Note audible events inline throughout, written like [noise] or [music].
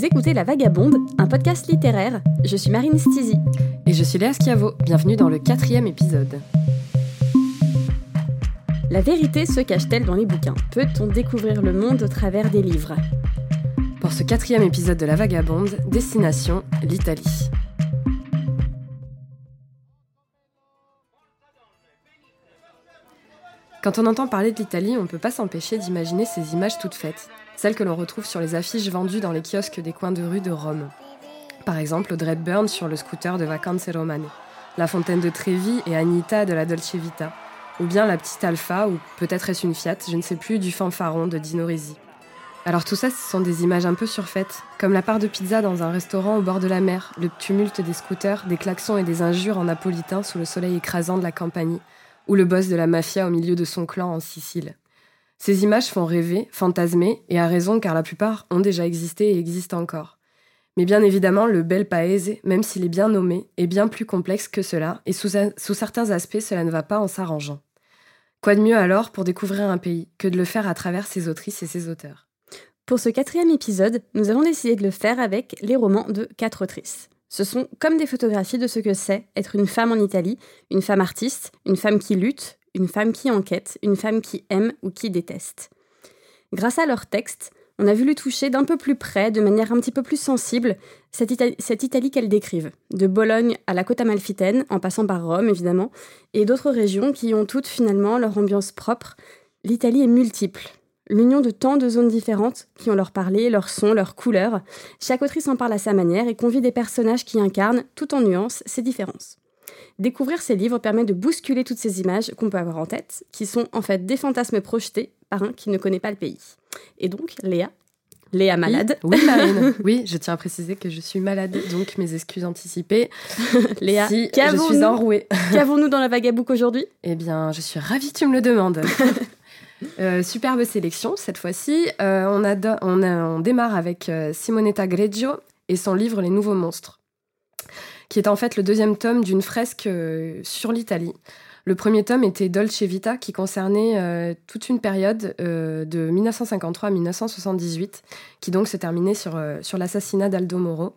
Vous écoutez La Vagabonde, un podcast littéraire. Je suis Marine Stizy. Et je suis Léa Schiavo. Bienvenue dans le quatrième épisode. La vérité se cache-t-elle dans les bouquins? Peut-on découvrir le monde au travers des livres? Pour ce quatrième épisode de La Vagabonde, destination l'Italie. Quand on entend parler de l'Italie, on ne peut pas s'empêcher d'imaginer ces images toutes faites, celles que l'on retrouve sur les affiches vendues dans les kiosques des coins de rue de Rome. Par exemple, Audrey Burn sur le scooter de Vacanze Romane, la fontaine de Trevi et Anita de la Dolce Vita, ou bien la petite Alpha, ou peut-être est-ce une Fiat, je ne sais plus, du fanfaron de Dino Risi. Alors tout ça, ce sont des images un peu surfaites, comme la part de pizza dans un restaurant au bord de la mer, le tumulte des scooters, des klaxons et des injures en napolitain sous le soleil écrasant de la campagne, ou le boss de la mafia au milieu de son clan en Sicile. Ces images font rêver, fantasmer, et à raison car la plupart ont déjà existé et existent encore. Mais bien évidemment, le bel paese, même s'il est bien nommé, est bien plus complexe que cela, et sous, sous certains aspects, cela ne va pas en s'arrangeant. Quoi de mieux alors pour découvrir un pays que de le faire à travers ses autrices et ses auteurs? Pour ce quatrième épisode, nous avons décidé de le faire avec les romans de quatre autrices. Ce sont comme des photographies de ce que c'est être une femme en Italie, une femme artiste, une femme qui lutte, une femme qui enquête, une femme qui aime ou qui déteste. Grâce à leurs textes, on a voulu toucher d'un peu plus près, de manière un petit peu plus sensible, cette, Italie, qu'elles décrivent, de Bologne à la côte amalfitaine, en passant par Rome évidemment, et d'autres régions qui ont toutes finalement leur ambiance propre. L'Italie est multiple, l'union de tant de zones différentes qui ont leur parler, leur son, leur couleur. Chaque autrice en parle à sa manière et convie des personnages qui incarnent, tout en nuances, ces différences. Découvrir ces livres permet de bousculer toutes ces images qu'on peut avoir en tête, qui sont en fait des fantasmes projetés par un qui ne connaît pas le pays. Et donc, Léa, Léa malade. Oui, Marine. [laughs] oui, je tiens à préciser que je suis malade, donc mes excuses anticipées. [laughs] Léa, si je suis enrouée. [laughs] Qu'avons-nous dans la Vagabook aujourd'hui? Eh bien, je suis ravie que tu me le demandes. Euh, superbe sélection cette fois-ci. Euh, on, on, démarre avec euh, Simonetta Greggio et son livre Les Nouveaux Monstres, qui est en fait le deuxième tome d'une fresque sur l'Italie. Le premier tome était Dolce Vita, qui concernait toute une période de 1953 à 1978, qui donc se terminait sur, sur l'assassinat d'Aldo Moro.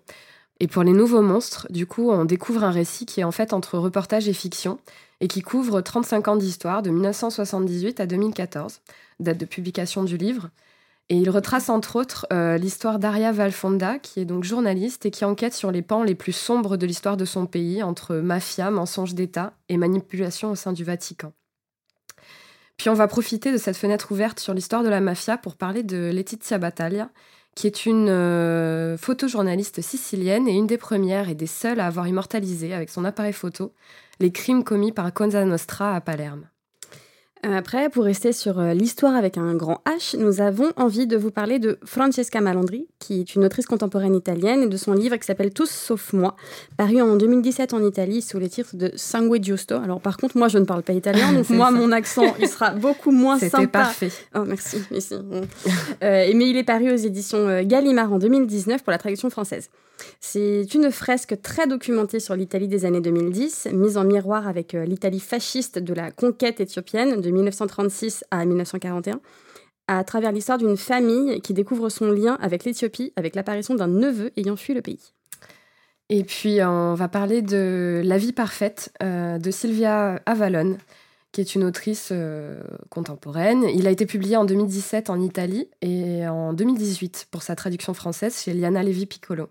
Et pour les nouveaux monstres, du coup, on découvre un récit qui est en fait entre reportage et fiction, et qui couvre 35 ans d'histoire, de 1978 à 2014, date de publication du livre. Et il retrace entre autres euh, l'histoire d'Aria Valfonda, qui est donc journaliste et qui enquête sur les pans les plus sombres de l'histoire de son pays, entre mafia, mensonge d'État et manipulation au sein du Vatican. Puis on va profiter de cette fenêtre ouverte sur l'histoire de la mafia pour parler de Letizia Battaglia, qui est une euh, photojournaliste sicilienne et une des premières et des seules à avoir immortalisé avec son appareil photo les crimes commis par Cosa Nostra à Palerme. Euh, après, pour rester sur euh, l'histoire avec un grand H, nous avons envie de vous parler de Francesca Malandri, qui est une autrice contemporaine italienne, et de son livre qui s'appelle Tous sauf moi, paru en 2017 en Italie sous le titre de Sangue Giusto. Alors par contre, moi je ne parle pas italien, [laughs] donc moi mon accent il sera beaucoup moins sympa. C'était parfait. Oh merci, merci. euh, mais il est paru aux éditions Gallimard en 2019 pour la traduction française. C'est une fresque très documentée sur l'Italie des années 2010, mise en miroir avec euh, l'Italie fasciste de la conquête éthiopienne de 1936 à 1941, à travers l'histoire d'une famille qui découvre son lien avec l'Éthiopie avec l'apparition d'un neveu ayant fui le pays. Et puis on va parler de La vie parfaite euh, de Sylvia Avalon, qui est une autrice euh, contemporaine. Il a été publié en 2017 en Italie et en 2018 pour sa traduction française chez Liana Levi Piccolo.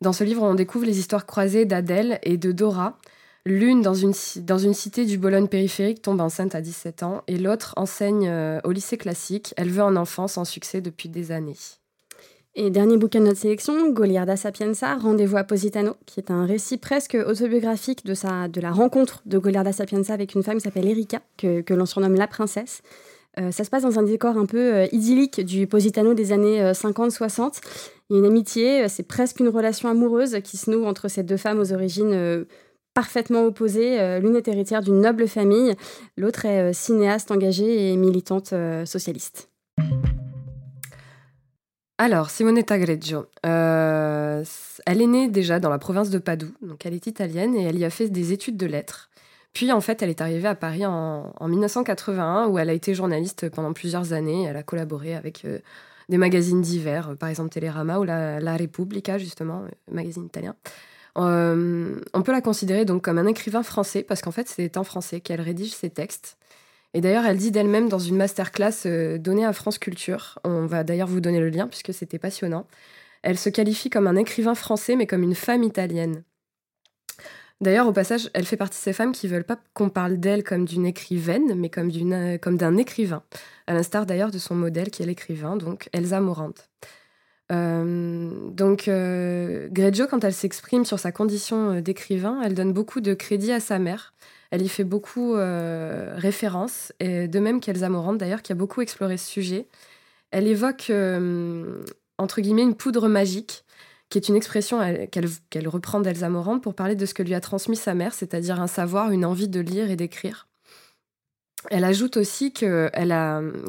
Dans ce livre, on découvre les histoires croisées d'Adèle et de Dora. L'une dans une, dans une cité du Bologne périphérique tombe enceinte à 17 ans et l'autre enseigne euh, au lycée classique. Elle veut un enfant sans succès depuis des années. Et dernier bouquin de notre sélection, Goliarda Sapienza, Rendez-vous à Positano, qui est un récit presque autobiographique de, sa, de la rencontre de Goliarda Sapienza avec une femme qui s'appelle Erika, que, que l'on surnomme la princesse. Euh, ça se passe dans un décor un peu euh, idyllique du Positano des années 50-60. Il y a une amitié, euh, c'est presque une relation amoureuse qui se noue entre ces deux femmes aux origines euh, parfaitement opposées. Euh, l'une est héritière d'une noble famille, l'autre est cinéaste engagée et militante socialiste. Alors, Simonetta Greggio, elle est née déjà dans la province de Padoue, donc elle est italienne et elle y a fait des études de lettres. Puis en fait, elle est arrivée à Paris en, en 1981 où elle a été journaliste pendant plusieurs années. Elle a collaboré avec des magazines divers, par exemple Télérama ou la, la Repubblica, justement, magazine italien. on peut la considérer donc comme un écrivain français, parce qu'en fait, c'est en français qu'elle rédige ses textes. Et d'ailleurs, elle dit d'elle-même dans une masterclass donnée à France Culture, on va d'ailleurs vous donner le lien puisque c'était passionnant, elle se qualifie comme un écrivain français, mais comme une femme italienne. D'ailleurs, au passage, elle fait partie de ces femmes qui veulent pas qu'on parle d'elle comme d'une écrivaine, mais comme d'une comme d'un écrivain, à l'instar d'ailleurs de son modèle qui est l'écrivain, donc Elsa Morante. Euh, donc, euh, Greggio, quand elle s'exprime sur sa condition euh, d'écrivain, elle donne beaucoup de crédit à sa mère. Elle y fait beaucoup référence, et de même qu'Elsa Morante d'ailleurs, qui a beaucoup exploré ce sujet. Elle évoque entre guillemets une poudre magique qui est une expression qu'elle reprend d'Elsa Morante pour parler de ce que lui a transmis sa mère, c'est-à-dire un savoir, une envie de lire et d'écrire. Elle ajoute aussi que,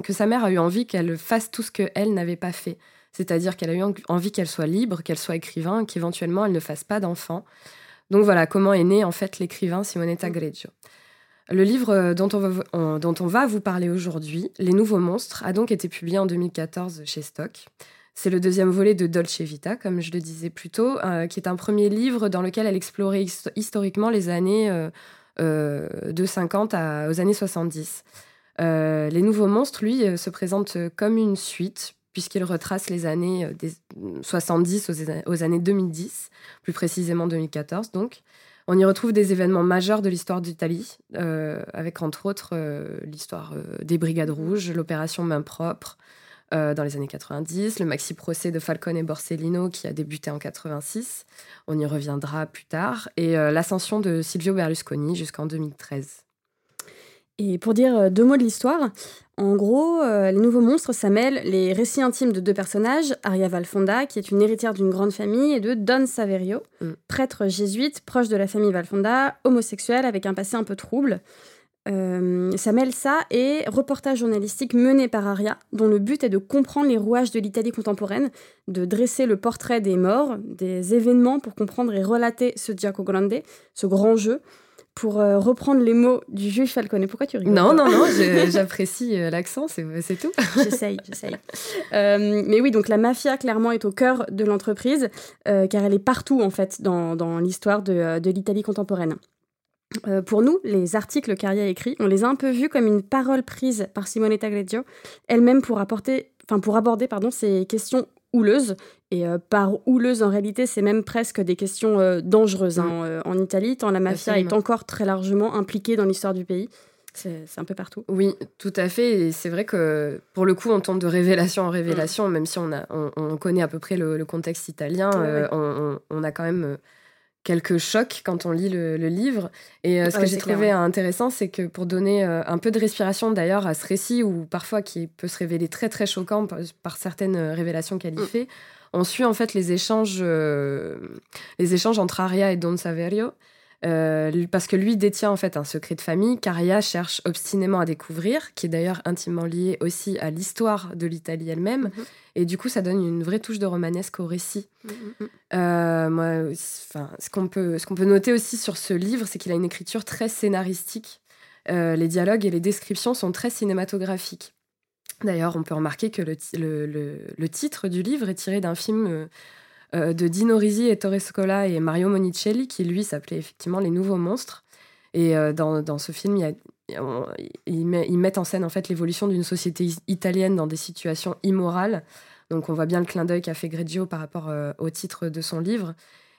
sa mère a eu envie qu'elle fasse tout ce qu'elle n'avait pas fait, c'est-à-dire qu'elle a eu envie qu'elle soit libre, qu'elle soit écrivain, qu'éventuellement elle ne fasse pas d'enfant. Donc voilà comment est né en fait l'écrivain Simonetta Greggio. Le livre dont on, va, dont on va vous parler aujourd'hui, Les Nouveaux Monstres, a donc été publié en 2014 chez Stock. C'est le deuxième volet de Dolce Vita, comme je le disais plus tôt, euh, qui est un premier livre dans lequel elle explorait historiquement les années euh, euh, de 50 aux années 70. les Nouveaux Monstres, lui, se présentent comme une suite, puisqu'il retrace les années des 70 aux, aux, années 2010, plus précisément 2014 donc. On y retrouve des événements majeurs de l'histoire d'Italie, avec entre autres l'histoire des Brigades Rouges, l'opération Main Propre, euh, dans les années 90, le maxi procès de Falcone et Borsellino qui a débuté en 86, on y reviendra plus tard, et euh, l'ascension de Silvio Berlusconi jusqu'en 2013. Et pour dire euh, deux mots de l'histoire, en gros, Les Nouveaux Monstres, ça mêle les récits intimes de deux personnages, Aria Valfonda, qui est une héritière d'une grande famille, et de Don Saverio, mm. prêtre jésuite proche de la famille Valfonda, homosexuel avec un passé un peu trouble. Euh, ça mêle ça et reportage journalistique mené par Aria, dont le but est de comprendre les rouages de l'Italie contemporaine, de dresser le portrait des morts, des événements pour comprendre et relater ce Giacomo Grande, ce grand jeu, pour euh, reprendre les mots du juge Falcone. Pourquoi tu rigoles Non, non, non, j'apprécie euh, l'accent, c'est tout. [laughs] j'essaye, j'essaye. mais oui, donc la mafia, clairement, est au cœur de l'entreprise, car elle est partout, en fait, dans, dans l'histoire de, de l'Italie contemporaine. Euh, pour nous, les articles qu'Aria écrit, on les a un peu vus comme une parole prise par Simonetta Greggio, elle-même pour, apporter, pour aborder pardon, ces questions houleuses. Et euh, par houleuse, en réalité, c'est même presque des questions euh, dangereuses hein, mm. en Italie, tant la mafia est encore très largement impliquée dans l'histoire du pays. C'est un peu partout. Oui, tout à fait. Et c'est vrai que pour le coup, on tombe de révélation en révélation, mm. même si on, a, on, connaît à peu près le, contexte italien, on, on, a quand même quelques chocs quand on lit le, livre. Et euh, ce que j'ai trouvé intéressant, c'est que pour donner euh, un peu de respiration d'ailleurs à ce récit, ou parfois qui peut se révéler très très choquant par, certaines révélations qu'elle y mm. fait, on suit en fait les échanges, euh, les échanges entre Aria et Don Saverio. Parce que lui détient en fait un secret de famille qu'Aria cherche obstinément à découvrir, qui est d'ailleurs intimement lié aussi à l'histoire de l'Italie elle-même. Mm-hmm. Et du coup, ça donne une vraie touche de romanesque au récit. Mm, mm, mm. Euh, moi, ce qu'on peut, peut noter aussi sur ce livre, c'est qu'il a une écriture très scénaristique. Euh, les dialogues et les descriptions sont très cinématographiques. D'ailleurs, on peut remarquer que le, le, le, titre du livre est tiré d'un film euh, de Dino Risi et Torre Scola et Mario Monicelli, qui lui s'appelait effectivement Les Nouveaux Monstres. Et dans, dans, ce film, il y a, ils, mettent en scène en fait l'évolution d'une société italienne dans des situations immorales. Donc on voit bien le clin d'œil qu'a fait Greggio par rapport euh, au titre de son livre.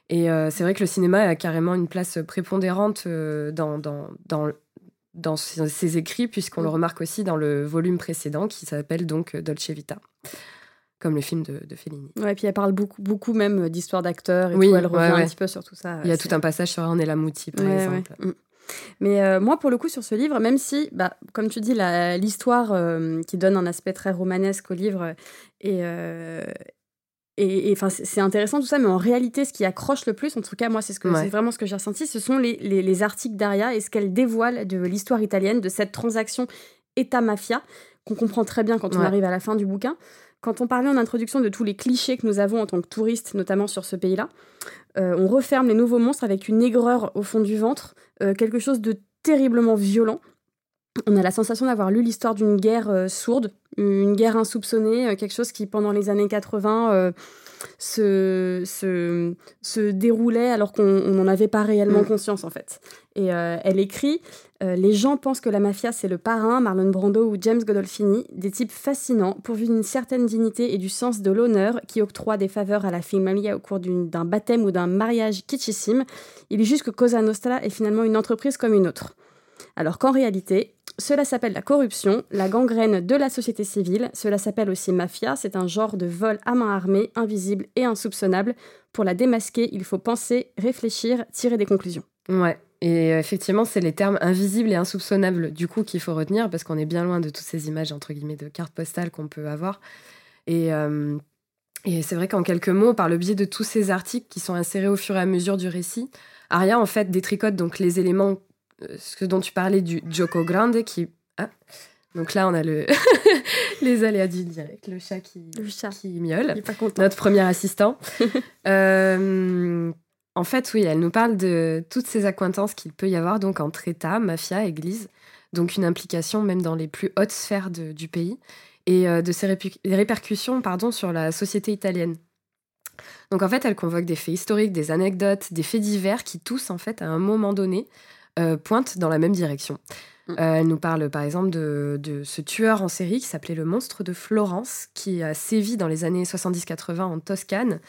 Et euh, c'est vrai que le cinéma a carrément une place prépondérante euh, dans, dans, dans, dans, ses écrits, puisqu'on le mm. remarque aussi dans le volume précédent qui s'appelle donc Dolce Vita comme le film de, de Fellini. Ouais, et puis elle parle beaucoup, beaucoup même d'histoire d'acteurs et oui, tout, elle revient un petit peu sur tout ça. Il y a tout un passage sur Ornella Muti, par exemple. Mm. Mais euh, moi, pour le coup, sur ce livre, même si, bah, comme tu dis, l'histoire euh, qui donne un aspect très romanesque au livre et, euh, et enfin, c'est intéressant tout ça, mais en réalité, ce qui accroche le plus, en tout cas, moi, c'est ce que c'est vraiment ce que j'ai ressenti, ce sont les, les, les articles d'Aria et ce qu'elle dévoile de l'histoire italienne, de cette transaction État-mafia, qu'on comprend très bien quand on arrive à la fin du bouquin. Quand on parlait en introduction de tous les clichés que nous avons en tant que touristes, notamment sur ce pays-là, euh, on referme les nouveaux monstres avec une aigreur au fond du ventre, euh, quelque chose de terriblement violent. on a la sensation d'avoir lu l'histoire d'une guerre sourde, une guerre insoupçonnée, quelque chose qui pendant les années 80 se, se, se déroulait alors qu'on n'en avait pas réellement mm. conscience en fait. Et euh, elle écrit euh, Les gens pensent que la mafia c'est le parrain, Marlon Brando ou James Godolphini, des types fascinants, pourvus d'une certaine dignité et du sens de l'honneur, qui octroient des faveurs à la famille au cours d'un baptême ou d'un mariage kitschissime. Il est juste que Cosa Nostra est finalement une entreprise comme une autre. Alors qu'en réalité, cela s'appelle la corruption, la gangrène de la société civile. Cela s'appelle aussi mafia. C'est un genre de vol à main armée, invisible et insoupçonnable. Pour la démasquer, il faut penser, réfléchir, tirer des conclusions. Ouais. Et effectivement, c'est les termes invisibles et insoupçonnables du coup qu'il faut retenir parce qu'on est bien loin de toutes ces images entre guillemets de cartes postales qu'on peut avoir. Et, euh, c'est vrai qu'en quelques mots, par le biais de tous ces articles qui sont insérés au fur et à mesure du récit, Aria en fait détricote donc les éléments euh, ce dont tu parlais du Joko Grande qui. Ah, donc là, on a le [laughs] les aléas du direct, le chat qui, qui miaule, notre premier assistant. [laughs] Euh, en fait, oui, elle nous parle de toutes ces accointances qu'il peut y avoir donc entre État, mafia, Église, donc une implication même dans les plus hautes sphères du pays, et euh, de ses répercussions pardon, sur la société italienne. Donc en fait, elle convoque des faits historiques, des anecdotes, des faits divers qui tous, en fait, à un moment donné, euh, pointe dans la même direction. Mm. Euh, elle nous parle par exemple de, ce tueur en série qui s'appelait le monstre de Florence, qui a sévi dans les années 70-80 en Toscane,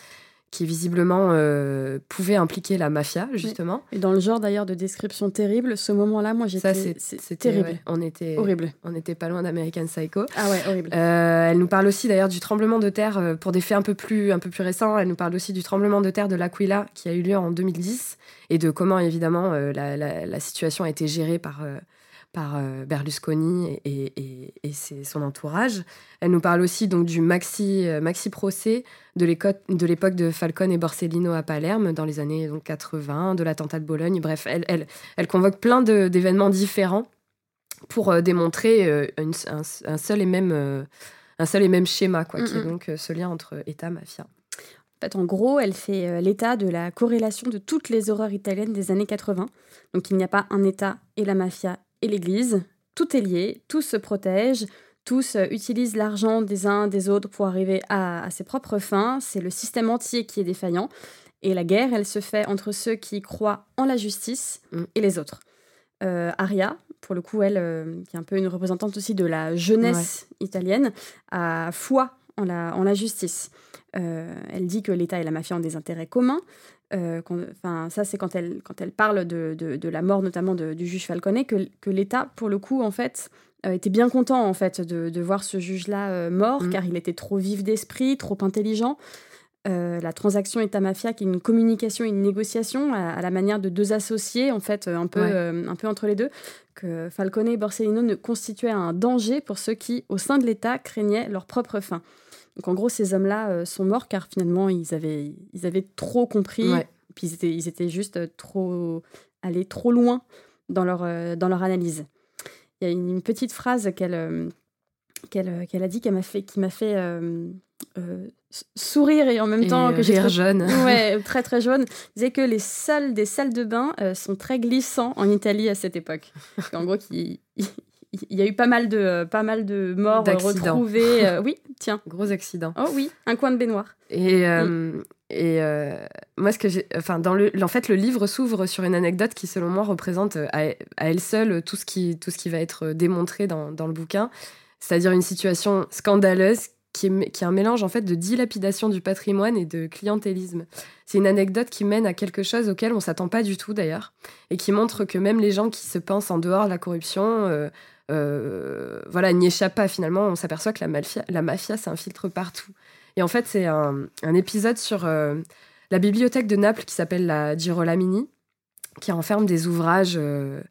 qui visiblement euh, pouvait impliquer la mafia, justement. Et dans le genre d'ailleurs de description terrible, ce moment-là, moi j'étais. Ça, c'est terrible. on était, horrible. On n'était pas loin d'American Psycho. Ah ouais, horrible. elle nous parle aussi d'ailleurs du tremblement de terre pour des faits un peu plus, un peu plus récents. Elle nous parle aussi du tremblement de terre de l'Aquila qui a eu lieu en 2010 et de comment évidemment euh, la, situation a été gérée par, euh, par euh, Berlusconi et, et, son entourage. Elle nous parle aussi donc du maxi, maxi procès de l'époque de Falcone et Borsellino à Palerme dans les années donc, 80, de l'attentat de Bologne. Bref, elle, elle, elle convoque plein d'événements différents pour démontrer un, seul et même, un seul et même schéma, quoi, qui est donc ce lien entre État, mafia. En fait, en gros, elle fait euh, l'état de la corrélation de toutes les horreurs italiennes des années 80. Donc il n'y a pas un État et la mafia et l'Église. Tout est lié, tous se protègent, tous euh, utilisent l'argent des uns des autres pour arriver à, ses propres fins. C'est le système entier qui est défaillant. Et la guerre, elle se fait entre ceux qui croient en la justice mm. et les autres. Euh, Aria, pour le coup, elle, qui est un peu une représentante aussi de la jeunesse italienne, a foi en la, en la justice. Euh, elle dit que l'État et la mafia ont des intérêts communs. Euh, enfin, ça, c'est quand elle, quand elle parle de, de, la mort notamment du juge Falcone, que, que l'État, pour le coup, en fait, euh, était bien content en fait de, de voir ce juge-là mort, mm. car il était trop vif d'esprit, trop intelligent. la transaction État-mafia, qui est une communication, une négociation à, la manière de deux associés, en fait, un peu, un peu entre les deux, que Falcone et Borsellino ne constituaient un danger pour ceux qui, au sein de l'État, craignaient leur propre fin. Donc en gros, ces hommes-là euh, sont morts car finalement, ils avaient, ils avaient trop compris. Puis ils étaient, ils étaient juste euh, trop allés trop loin dans leur, euh, dans leur analyse. Il y a une, petite phrase qu'elle a dit qui m'a fait, qui m'a fait sourire et en même temps que j'ai très jeune. [laughs] ouais, [laughs] très très jaune. disait que les salles des salles de bain sont très glissants en Italie à cette époque. En gros, il y a eu pas mal de, pas mal de morts retrouvées. Euh, [laughs] oui, tiens. Gros accident. Oh oui, un coin de baignoire. Et, euh, et euh, moi, ce que j'ai. Enfin, dans le, en fait, le livre s'ouvre sur une anecdote qui, selon moi, représente à, elle seule tout ce, qui, tout ce qui va être démontré dans, dans le bouquin. C'est-à-dire une situation scandaleuse qui est, qui est, un mélange en fait de dilapidation du patrimoine et de clientélisme. C'est une anecdote qui mène à quelque chose auquel on s'attend pas du tout d'ailleurs, et qui montre que même les gens qui se pensent en dehors de la corruption euh, voilà, n'y échappe pas finalement. On s'aperçoit que la mafia, la mafia s'infiltre partout. Et en fait, c'est un, épisode sur euh, la bibliothèque de Naples qui s'appelle la Girolamini, qui renferme des ouvrages euh,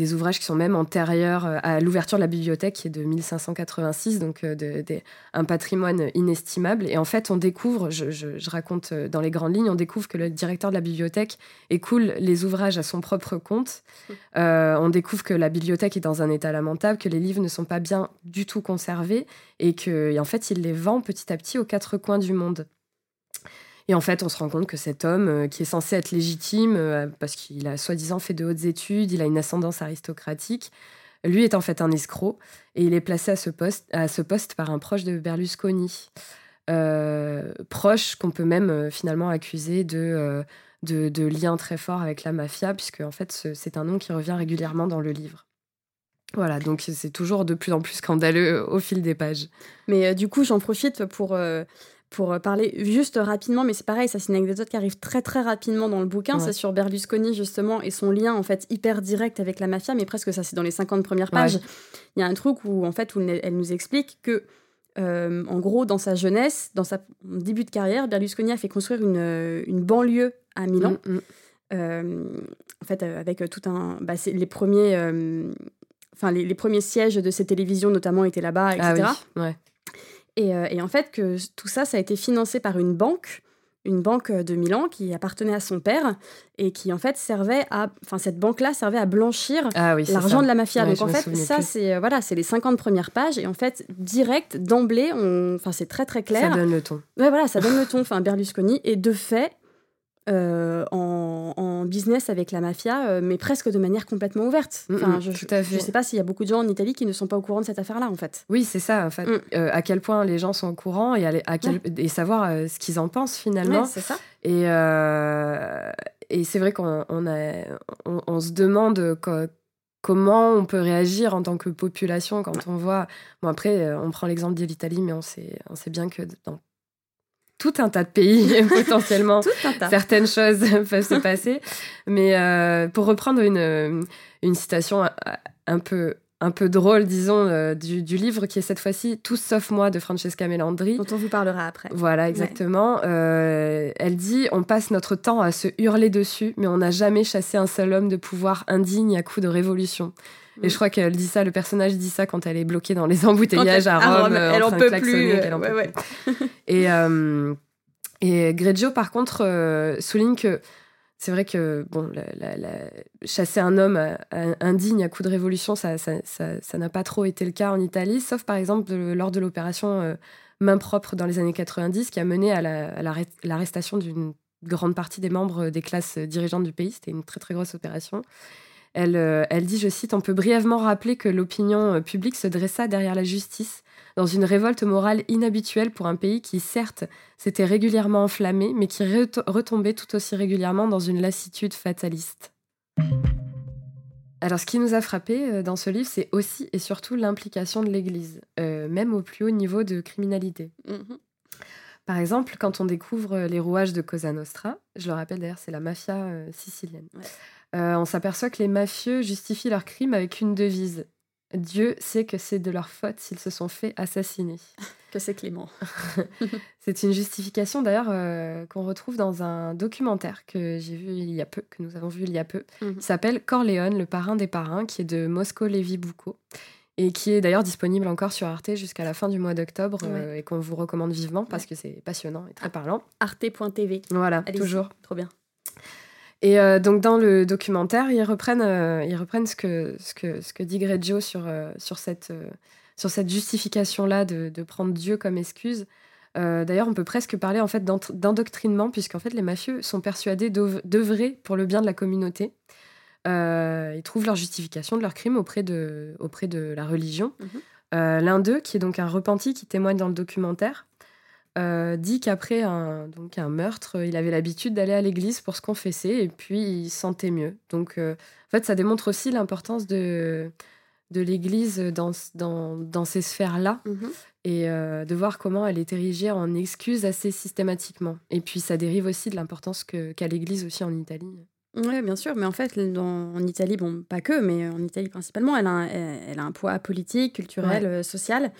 des ouvrages qui sont même antérieurs euh, à l'ouverture de la bibliothèque, qui est de 1586, donc euh, de, un patrimoine inestimable. Et en fait, on découvre, je, raconte euh, dans les grandes lignes, on découvre que le directeur de la bibliothèque écoule les ouvrages à son propre compte. on découvre que la bibliothèque est dans un état lamentable, que les livres ne sont pas bien du tout conservés et que, en fait, il les vend petit à petit aux quatre coins du monde. Et en fait, on se rend compte que cet homme, euh, qui est censé être légitime, euh, parce qu'il a soi-disant fait de hautes études, il a une ascendance aristocratique, lui est en fait un escroc et il est placé à ce poste, à ce poste par un proche de Berlusconi. proche qu'on peut même finalement accuser de, de, liens très forts avec la mafia, puisque en fait c'est un nom qui revient régulièrement dans le livre. Voilà, donc c'est toujours de plus en plus scandaleux au fil des pages. Mais du coup, j'en profite pour, pour parler juste rapidement, mais c'est pareil, ça c'est une anecdote qui arrive très très rapidement dans le bouquin, c'est sur Berlusconi justement et son lien en fait hyper direct avec la mafia, mais presque ça c'est dans les 50 premières pages. Il y a un truc où en fait où elle nous explique que euh, en gros, dans sa jeunesse, dans sa début de carrière, Berlusconi a fait construire une, euh, une banlieue à Milan. Mm, mm. Euh, en fait, avec tout un. Bah, les premiers. Enfin, les, premiers sièges de ces télévisions, notamment, étaient là-bas, etc. Ah ouais. Et, et, en fait, que tout ça, ça a été financé par une banque une banque de Milan qui appartenait à son père et qui en fait servait à enfin cette banque là servait à blanchir ah l'argent de la mafia. Donc en fait ça c'est euh, voilà c'est les 50 premières pages et en fait direct d'emblée enfin c'est très très clair. Ça donne le ton. Ouais voilà ça donne le ton enfin Berlusconi. Et de fait euh, en, business avec la mafia, euh, mais presque de manière complètement ouverte. Mm, enfin, mm, je, tout à je sais pas s'il y a beaucoup de gens en Italie qui ne sont pas au courant de cette affaire-là, en fait. Oui, c'est ça, en fait. Mm. Euh, à quel point les gens sont au courant et, à, quel, et savoir ce qu'ils en pensent finalement. c'est ça. Et, et c'est vrai qu'on on on, se demande comment on peut réagir en tant que population quand on voit. Bon, après, on prend l'exemple de l'Italie, mais on sait, on sait bien que dans tout un tas de pays [laughs] potentiellement certaines [laughs] choses [laughs] peuvent se passer mais euh, pour reprendre une, euh, une citation un peu un peu drôle, disons, euh, du, livre qui est cette fois-ci Tous sauf moi de Francesca Melandri. Dont on vous parlera après. Voilà, exactement. elle dit On passe notre temps à se hurler dessus, mais on n'a jamais chassé un seul homme de pouvoir indigne à coup de révolution. Et je crois qu'elle dit ça, le personnage dit ça quand elle est bloquée dans les embouteillages à Rome, euh, elle en, peut plus. et, euh, et Greggio, par contre, euh, souligne que c'est vrai que bon, chasser un homme indigne à coup de révolution, ça n'a ça, ça, pas trop été le cas en Italie, sauf par exemple lors de l'opération Main propre dans les années 90, qui a mené à l'arrestation d'une grande partie des membres des classes dirigeantes du pays. C'était une très très grosse opération. Elle, euh, elle dit, je cite, On peut brièvement rappeler que l'opinion euh, publique se dressa derrière la justice dans une révolte morale inhabituelle pour un pays qui, certes, s'était régulièrement enflammé, mais qui retombait tout aussi régulièrement dans une lassitude fataliste. Alors, ce qui nous a frappé euh, dans ce livre, c'est aussi et surtout l'implication de l'Église, même au plus haut niveau de criminalité. Mm-hmm. Par exemple, quand on découvre les rouages de Cosa Nostra, je le rappelle d'ailleurs, c'est la mafia sicilienne. Euh, on s'aperçoit que les mafieux justifient leurs crimes avec une devise. Dieu sait que c'est de leur faute s'ils se sont fait assassiner. Que c'est Clément. [laughs] c'est une justification d'ailleurs euh, qu'on retrouve dans un documentaire que j'ai vu il y a peu, que nous avons vu il y a peu, mhm. qui s'appelle Corleone, le parrain des parrains, qui est de Mosco Levi Boucault et qui est d'ailleurs disponible encore sur Arte jusqu'à la fin du mois d'octobre euh, et qu'on vous recommande vivement parce que c'est passionnant et très parlant. Arte.tv. Voilà, toujours. Trop bien. Et euh, donc dans le documentaire, ils reprennent, euh, ils reprennent ce, que, ce, que, ce que dit Greggio sur, euh, sur, cette, sur cette justification-là de, de, prendre Dieu comme excuse. D'ailleurs, on peut presque parler en fait d'endoctrinement, puisqu'en fait les mafieux sont persuadés d'œuvrer pour le bien de la communauté. ils trouvent leur justification de leur crime auprès de, auprès de la religion. Mhm. L'un d'eux, qui est donc un repenti qui témoigne dans le documentaire, euh, dit qu'après un, donc un meurtre, il avait l'habitude d'aller à l'église pour se confesser et puis il sentait mieux. Donc, euh, en fait, ça démontre aussi l'importance de, de l'église dans, dans, dans, ces sphères-là mhm. et euh, de voir comment elle est érigée en excuse assez systématiquement. Et puis, ça dérive aussi de l'importance qu'a l'église aussi en Italie. Oui, bien sûr, mais en fait, en Italie, bon, pas que, mais en Italie principalement, elle a un, elle a un poids politique, culturel, social.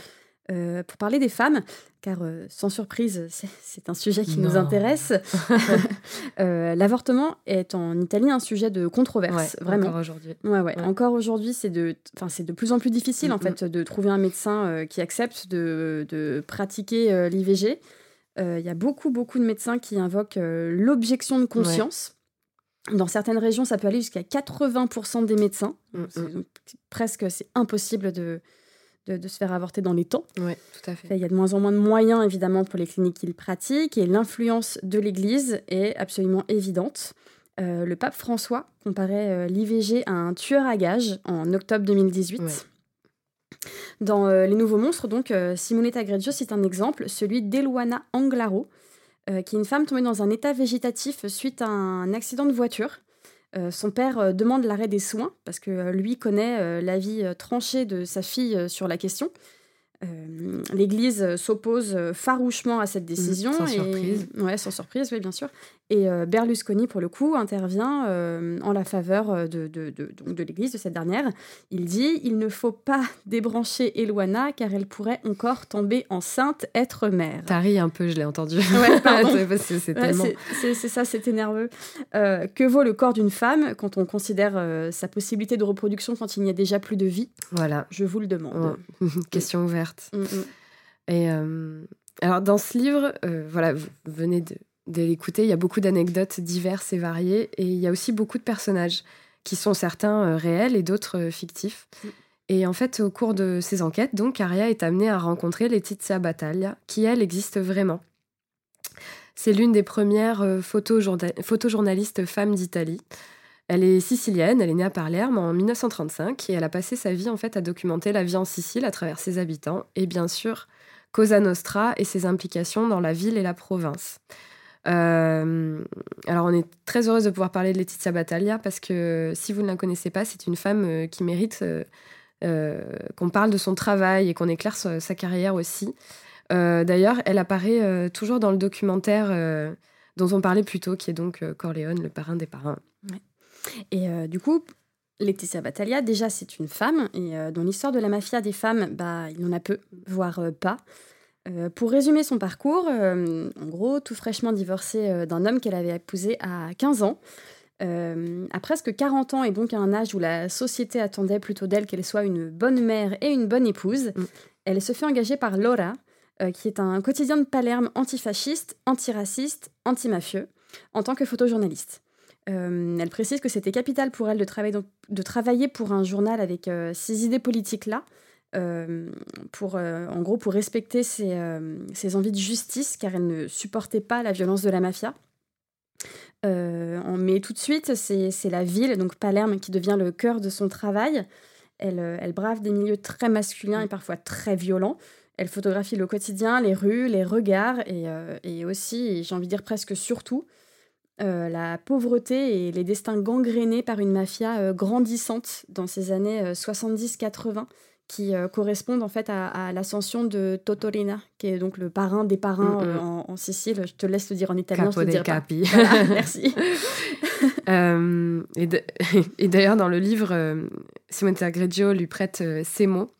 Euh, pour parler des femmes, car euh, sans surprise, [laughs] c'est un sujet qui nous intéresse. [laughs] Euh, l'avortement est en Italie un sujet de controverse, vraiment. Encore aujourd'hui. Ouais, ouais, Encore aujourd'hui, c'est de, c'est de plus en plus difficile en fait de trouver un médecin qui accepte de, de pratiquer l'IVG. Il y a beaucoup, beaucoup de médecins qui invoquent l'objection de conscience. Dans certaines régions, ça peut aller jusqu'à 80% des médecins. presque, c'est impossible de, de, se faire avorter dans les temps. Oui, tout à fait. Il y a de moins en moins de moyens, évidemment, pour les cliniques qui le pratiquent, et l'influence de l'Église est absolument évidente. le pape François comparait l'IVG à un tueur à gages en octobre 2018. Dans Les Nouveaux Monstres, donc, Simonetta Greggio cite un exemple, celui d'Eluana Anglaro, qui est une femme tombée dans un état végétatif suite à un accident de voiture. Son père demande l'arrêt des soins parce que lui connaît l'avis tranché de sa fille sur la question. Euh, L'Église s'oppose farouchement à cette décision. Sans surprise. Ouais, sans surprise, oui, bien sûr. Et euh, Berlusconi, pour le coup, intervient euh, en la faveur de, de, de, de l'Église, de cette dernière. Il dit il ne faut pas [laughs] débrancher Eloana car elle pourrait encore tomber enceinte, être mère. T'as ri un peu, je l'ai entendu. Ouais, [laughs] c'est tellement... C'est ça, c'était nerveux. que vaut le corps d'une femme quand on considère sa possibilité de reproduction quand il n'y a déjà plus de vie? Voilà. Je vous le demande. [laughs] Question ouverte. Mm, mm. Et euh, alors, dans ce livre, euh, voilà, vous venez de, l'écouter, il y a beaucoup d'anecdotes diverses et variées, et il y a aussi beaucoup de personnages qui sont certains euh, réels et d'autres fictifs. Mm. Et en fait, au cours de ces enquêtes, donc, Aria est amenée à rencontrer Laetitia Battaglia, qui, elle, existe vraiment. C'est l'une des premières photojournalistes femmes d'Italie. Elle est sicilienne, elle est née à Palerme en 1935 et elle a passé sa vie en fait à documenter la vie en Sicile à travers ses habitants et bien sûr Cosa Nostra et ses implications dans la ville et la province. Euh, alors on est très heureuse de pouvoir parler de Laetitia Battaglia parce que si vous ne la connaissez pas, c'est une femme euh, qui mérite euh, qu'on parle de son travail et qu'on éclaire sa, carrière aussi. D'ailleurs, elle apparaît toujours dans le documentaire dont on parlait plus tôt, qui est donc Corleone, le parrain des parrains. Et euh, du coup, Laetitia Battaglia, déjà, c'est une femme, et euh, dans l'histoire de la mafia des femmes, bah, il y en a peu, voire euh, pas. pour résumer son parcours, en gros, tout fraîchement divorcée d'un homme qu'elle avait épousé à 15 ans, à presque 40 ans et donc à un âge où la société attendait plutôt d'elle qu'elle soit une bonne mère et une bonne épouse, mm. elle se fait engager par Laura, qui est un quotidien de Palerme antifasciste, antiraciste, antimafieux, en tant que photojournaliste. Euh, elle précise que c'était capital pour elle de travailler, pour un journal avec euh, ces idées politiques-là, euh, pour, en gros pour respecter ses, envies de justice, car elle ne supportait pas la violence de la mafia. mais tout de suite, c'est la ville, donc Palerme, qui devient le cœur de son travail. Elle, elle brave des milieux très masculins et parfois très violents. Elle photographie le quotidien, les rues, les regards et, et aussi, j'ai envie de dire presque surtout, euh, la pauvreté et les destins gangrénés par une mafia euh, grandissante dans ces années 70-80 euh, qui correspondent en fait à, l'ascension de Totorina, qui est donc le parrain des parrains mm, mm. en, Sicile. Je te laisse le dire en italien. Capo je te capi. [laughs] merci. et d'ailleurs, dans le livre, Simonetta Greggio lui prête ces mots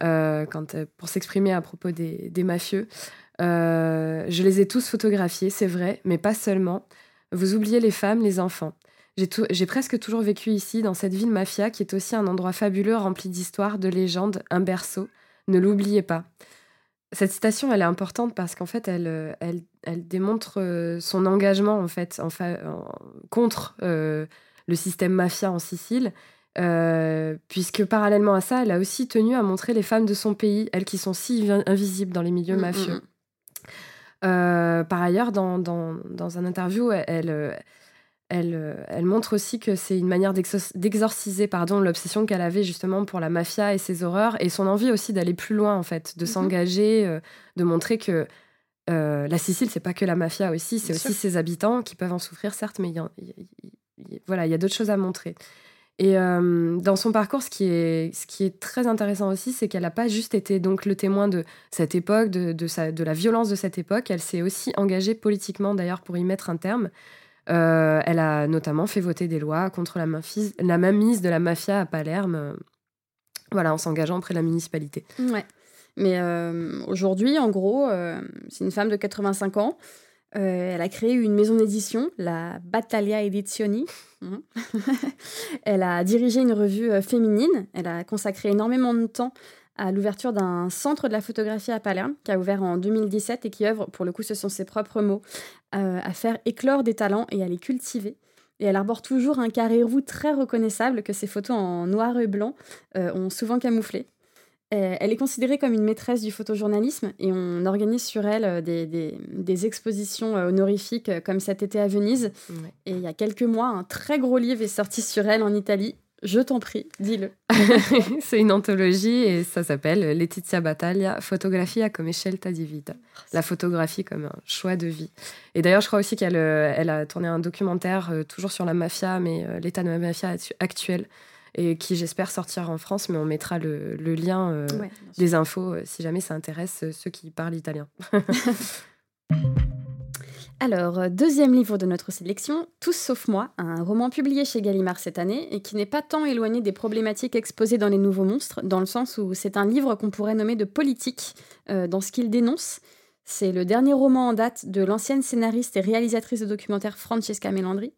quand, pour s'exprimer à propos des, des mafieux. je les ai tous photographiés, c'est vrai, mais pas seulement. Vous oubliez les femmes, les enfants. J'ai presque toujours vécu ici, dans cette ville mafia, qui est aussi un endroit fabuleux rempli d'histoires, de légendes, un berceau. Ne l'oubliez pas. Cette citation, elle est importante parce qu'en fait, elle, euh, elle, elle, démontre euh, son engagement en fait en contre euh, le système mafia en Sicile, puisque parallèlement à ça, elle a aussi tenu à montrer les femmes de son pays, elles qui sont si invisibles dans les milieux mm, mm, mafieux. Mm. Par ailleurs, dans, dans, dans, un interview, elle, elle, elle, montre aussi que c'est une manière d'exorciser pardon l'obsession qu'elle avait justement pour la mafia et ses horreurs et son envie aussi d'aller plus loin en fait, de mhm. s'engager, euh, de montrer que euh, la Sicile c'est pas que la mafia aussi, c'est aussi ses habitants qui peuvent en souffrir certes, mais voilà, il y a d'autres choses à montrer. Et euh, dans son parcours, ce qui est, ce qui est très intéressant aussi, c'est qu'elle n'a pas juste été donc le témoin de cette époque, de, de, sa, de la violence de cette époque, elle s'est aussi engagée politiquement d'ailleurs pour y mettre un terme. Euh, elle a notamment fait voter des lois contre la, la mainmise de la mafia à Palerme, euh, voilà, en s'engageant auprès de la municipalité. Ouais. Mais aujourd'hui, en gros, c'est une femme de 85 ans. Elle a créé une maison d'édition, la Battaglia Edizioni, Mhm. [laughs] elle a dirigé une revue euh, féminine. Elle a consacré énormément de temps à l'ouverture d'un centre de la photographie à Palerme, qui a ouvert en 2017 et qui œuvre, pour le coup, ce sont ses propres mots, euh, à faire éclore des talents et à les cultiver. Et elle arbore toujours un carré roux très reconnaissable que ses photos en noir et blanc euh, ont souvent camouflé. Elle est considérée comme une maîtresse du photojournalisme et on organise sur elle des, des, expositions honorifiques comme cet été à Venise. Et il y a quelques mois, un très gros livre est sorti sur elle en Italie je t'en prie, dis-le. [laughs] c'est une anthologie et ça s'appelle Letizia Battaglia, Photographia come scelta di vita. La photographie comme un choix de vie. Et d'ailleurs, je crois aussi qu'elle euh, elle a tourné un documentaire euh, toujours sur la mafia, mais euh, l'état de la mafia actuel, et qui j'espère sortira en France, mais on mettra le, lien des infos si jamais ça intéresse ceux qui parlent italien. [laughs] Alors, euh, deuxième livre de notre sélection, Tous sauf moi, un roman publié chez Gallimard cette année et qui n'est pas tant éloigné des problématiques exposées dans Les Nouveaux Monstres, dans le sens où c'est un livre qu'on pourrait nommer de politique euh, dans ce qu'il dénonce. C'est le dernier roman en date de l'ancienne scénariste et réalisatrice de documentaires Francesca Melandri,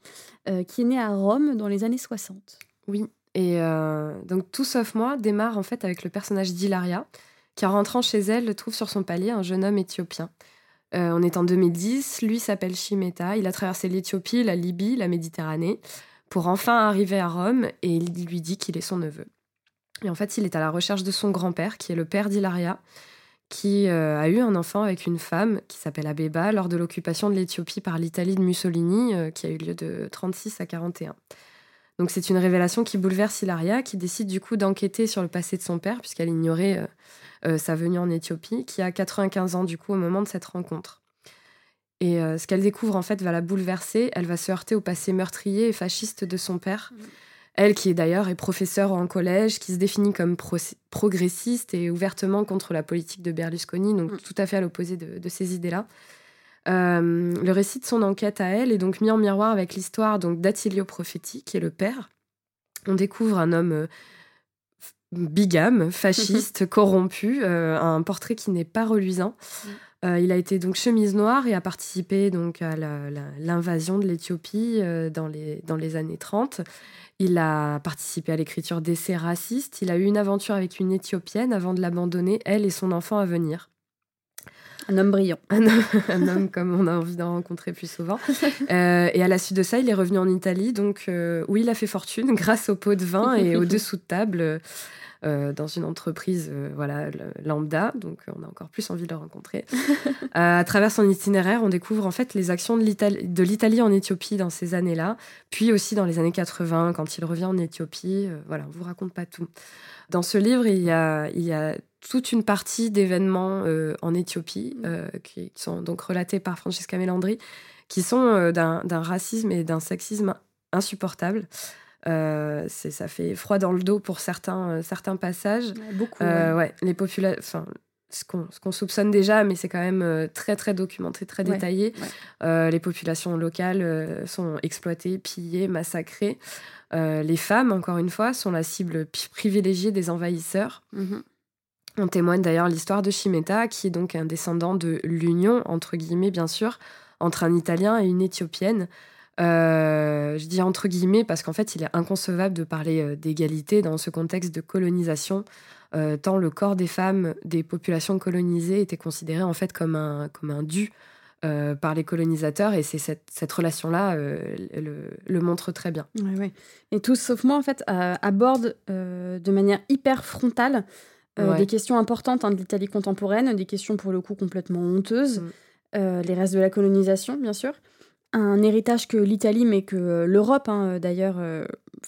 euh, qui est née à Rome dans les années 60. Oui, et donc Tout sauf moi démarre en fait avec le personnage d'Hilaria, qui en rentrant chez elle trouve sur son palier un jeune homme éthiopien. Euh, on est en 2010, lui s'appelle Shimeta, il a traversé l'Éthiopie, la Libye, la Méditerranée, pour enfin arriver à Rome, et il lui dit qu'il est son neveu. Et en fait, il est à la recherche de son grand-père, qui est le père d'Hilaria, qui euh, a eu un enfant avec une femme qui s'appelle Abeba lors de l'occupation de l'Éthiopie par l'Italie de Mussolini, euh, qui a eu lieu de 36 à 41. Donc c'est une révélation qui bouleverse Hilaria, qui décide du coup d'enquêter sur le passé de son père, puisqu'elle ignorait euh, sa venue en Éthiopie, qui a 95 ans du coup au moment de cette rencontre. Et euh, ce qu'elle découvre en fait va la bouleverser. Elle va se heurter au passé meurtrier et fasciste de son père. Mmh. Elle, qui est d'ailleurs est professeure en collège, qui se définit comme progressiste et ouvertement contre la politique de Berlusconi, donc mmh. tout à fait à l'opposé de, ces idées-là. Euh, le récit de son enquête à elle est donc mis en miroir avec l'histoire donc d'Attilio Profetti, qui est le père. On découvre un homme bigame, [laughs] fasciste, corrompu, euh, un portrait qui n'est pas reluisant. Mm. Euh, il a été donc chemise noire et a participé donc à l'invasion de l'Éthiopie euh, dans, les, dans les années 30. Il a participé à l'écriture d'essais racistes. Il a eu une aventure avec une Éthiopienne avant de l'abandonner, elle et son enfant à venir. Un homme brillant. [laughs] Un homme, comme on a envie d'en rencontrer plus souvent. et à la suite de ça, il est revenu en Italie, donc où il a fait fortune [laughs] grâce au pot de vin et aux dessous de table. Euh, dans une entreprise euh, voilà, lambda, donc on a encore plus envie de le rencontrer. [laughs] Euh, à travers son itinéraire, on découvre en fait les actions de l'Italie en Éthiopie dans ces années-là, puis aussi dans les années 80, quand il revient en Éthiopie. voilà, on vous raconte pas tout. Dans ce livre, il y a, il y a toute une partie d'événements en Éthiopie mm. qui sont donc relatés par Francesca Melandri, qui sont d'un racisme et d'un sexisme insupportables. Euh, ça fait froid dans le dos pour certains, euh, certains passages. beaucoup. Euh, ouais. les populations. Ce qu'on soupçonne déjà, mais c'est quand même très très documenté, très détaillé. les populations locales sont exploitées, pillées, massacrées. les femmes, encore une fois, sont la cible privilégiée des envahisseurs. Mm-hmm. On témoigne d'ailleurs l'histoire de Chimeta, qui est donc un descendant de l'union, entre guillemets bien sûr, entre un Italien et une Éthiopienne. Euh, je dis entre guillemets parce qu'en fait, il est inconcevable de parler euh, d'égalité dans ce contexte de colonisation, euh, tant le corps des femmes des populations colonisées était considéré en fait comme un, comme un dû par les colonisateurs, et c'est cette, cette relation-là le, montre très bien. Et tous, sauf moi, en fait, aborde de manière hyper frontale des questions importantes hein, de l'Italie contemporaine, des questions pour le coup complètement honteuses, mm. les restes de la colonisation, bien sûr un héritage que l'Italie, mais que euh, l'Europe, hein, euh, d'ailleurs, euh,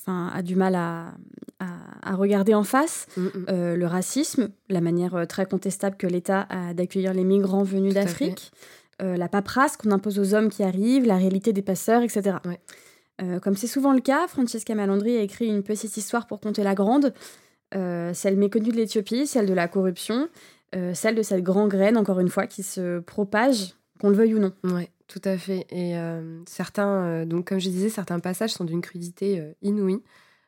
a du mal à, à, regarder en face. Mm, mm. le racisme, la manière très contestable que l'État a d'accueillir les migrants venus d'Afrique, la paperasse qu'on impose aux hommes qui arrivent, la réalité des passeurs, etc. comme c'est souvent le cas, Francesca Malandri a écrit une petite histoire pour compter la grande, celle méconnue de l'Éthiopie, celle de la corruption, celle de cette grande graine, encore une fois, qui se propage, qu'on le veuille ou non. Ouais. Tout à fait. Et euh, certains, euh, donc comme je disais, certains passages sont d'une crudité euh, inouïe,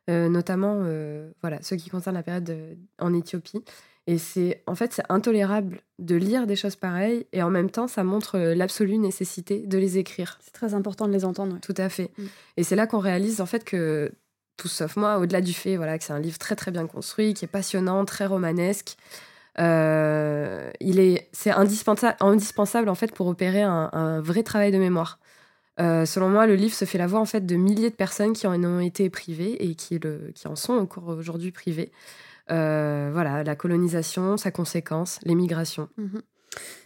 notamment voilà ceux qui concernent la période en Éthiopie. Et c'est en fait c'est intolérable de lire des choses pareilles et en même temps ça montre l'absolue nécessité de les écrire. C'est très important de les entendre. Tout à fait. Mm. Et c'est là qu'on réalise en fait que tout sauf moi, au-delà du fait voilà que c'est un livre très très bien construit, qui est passionnant, très romanesque. Euh, il est, c'est indispensable, indispensable en fait pour opérer un, vrai travail de mémoire. Euh, selon moi, le livre se fait la voix en fait de milliers de personnes qui en ont été privées et qui, le, qui en sont encore aujourd'hui privées. voilà, la colonisation, sa conséquence, l'émigration. Mhm.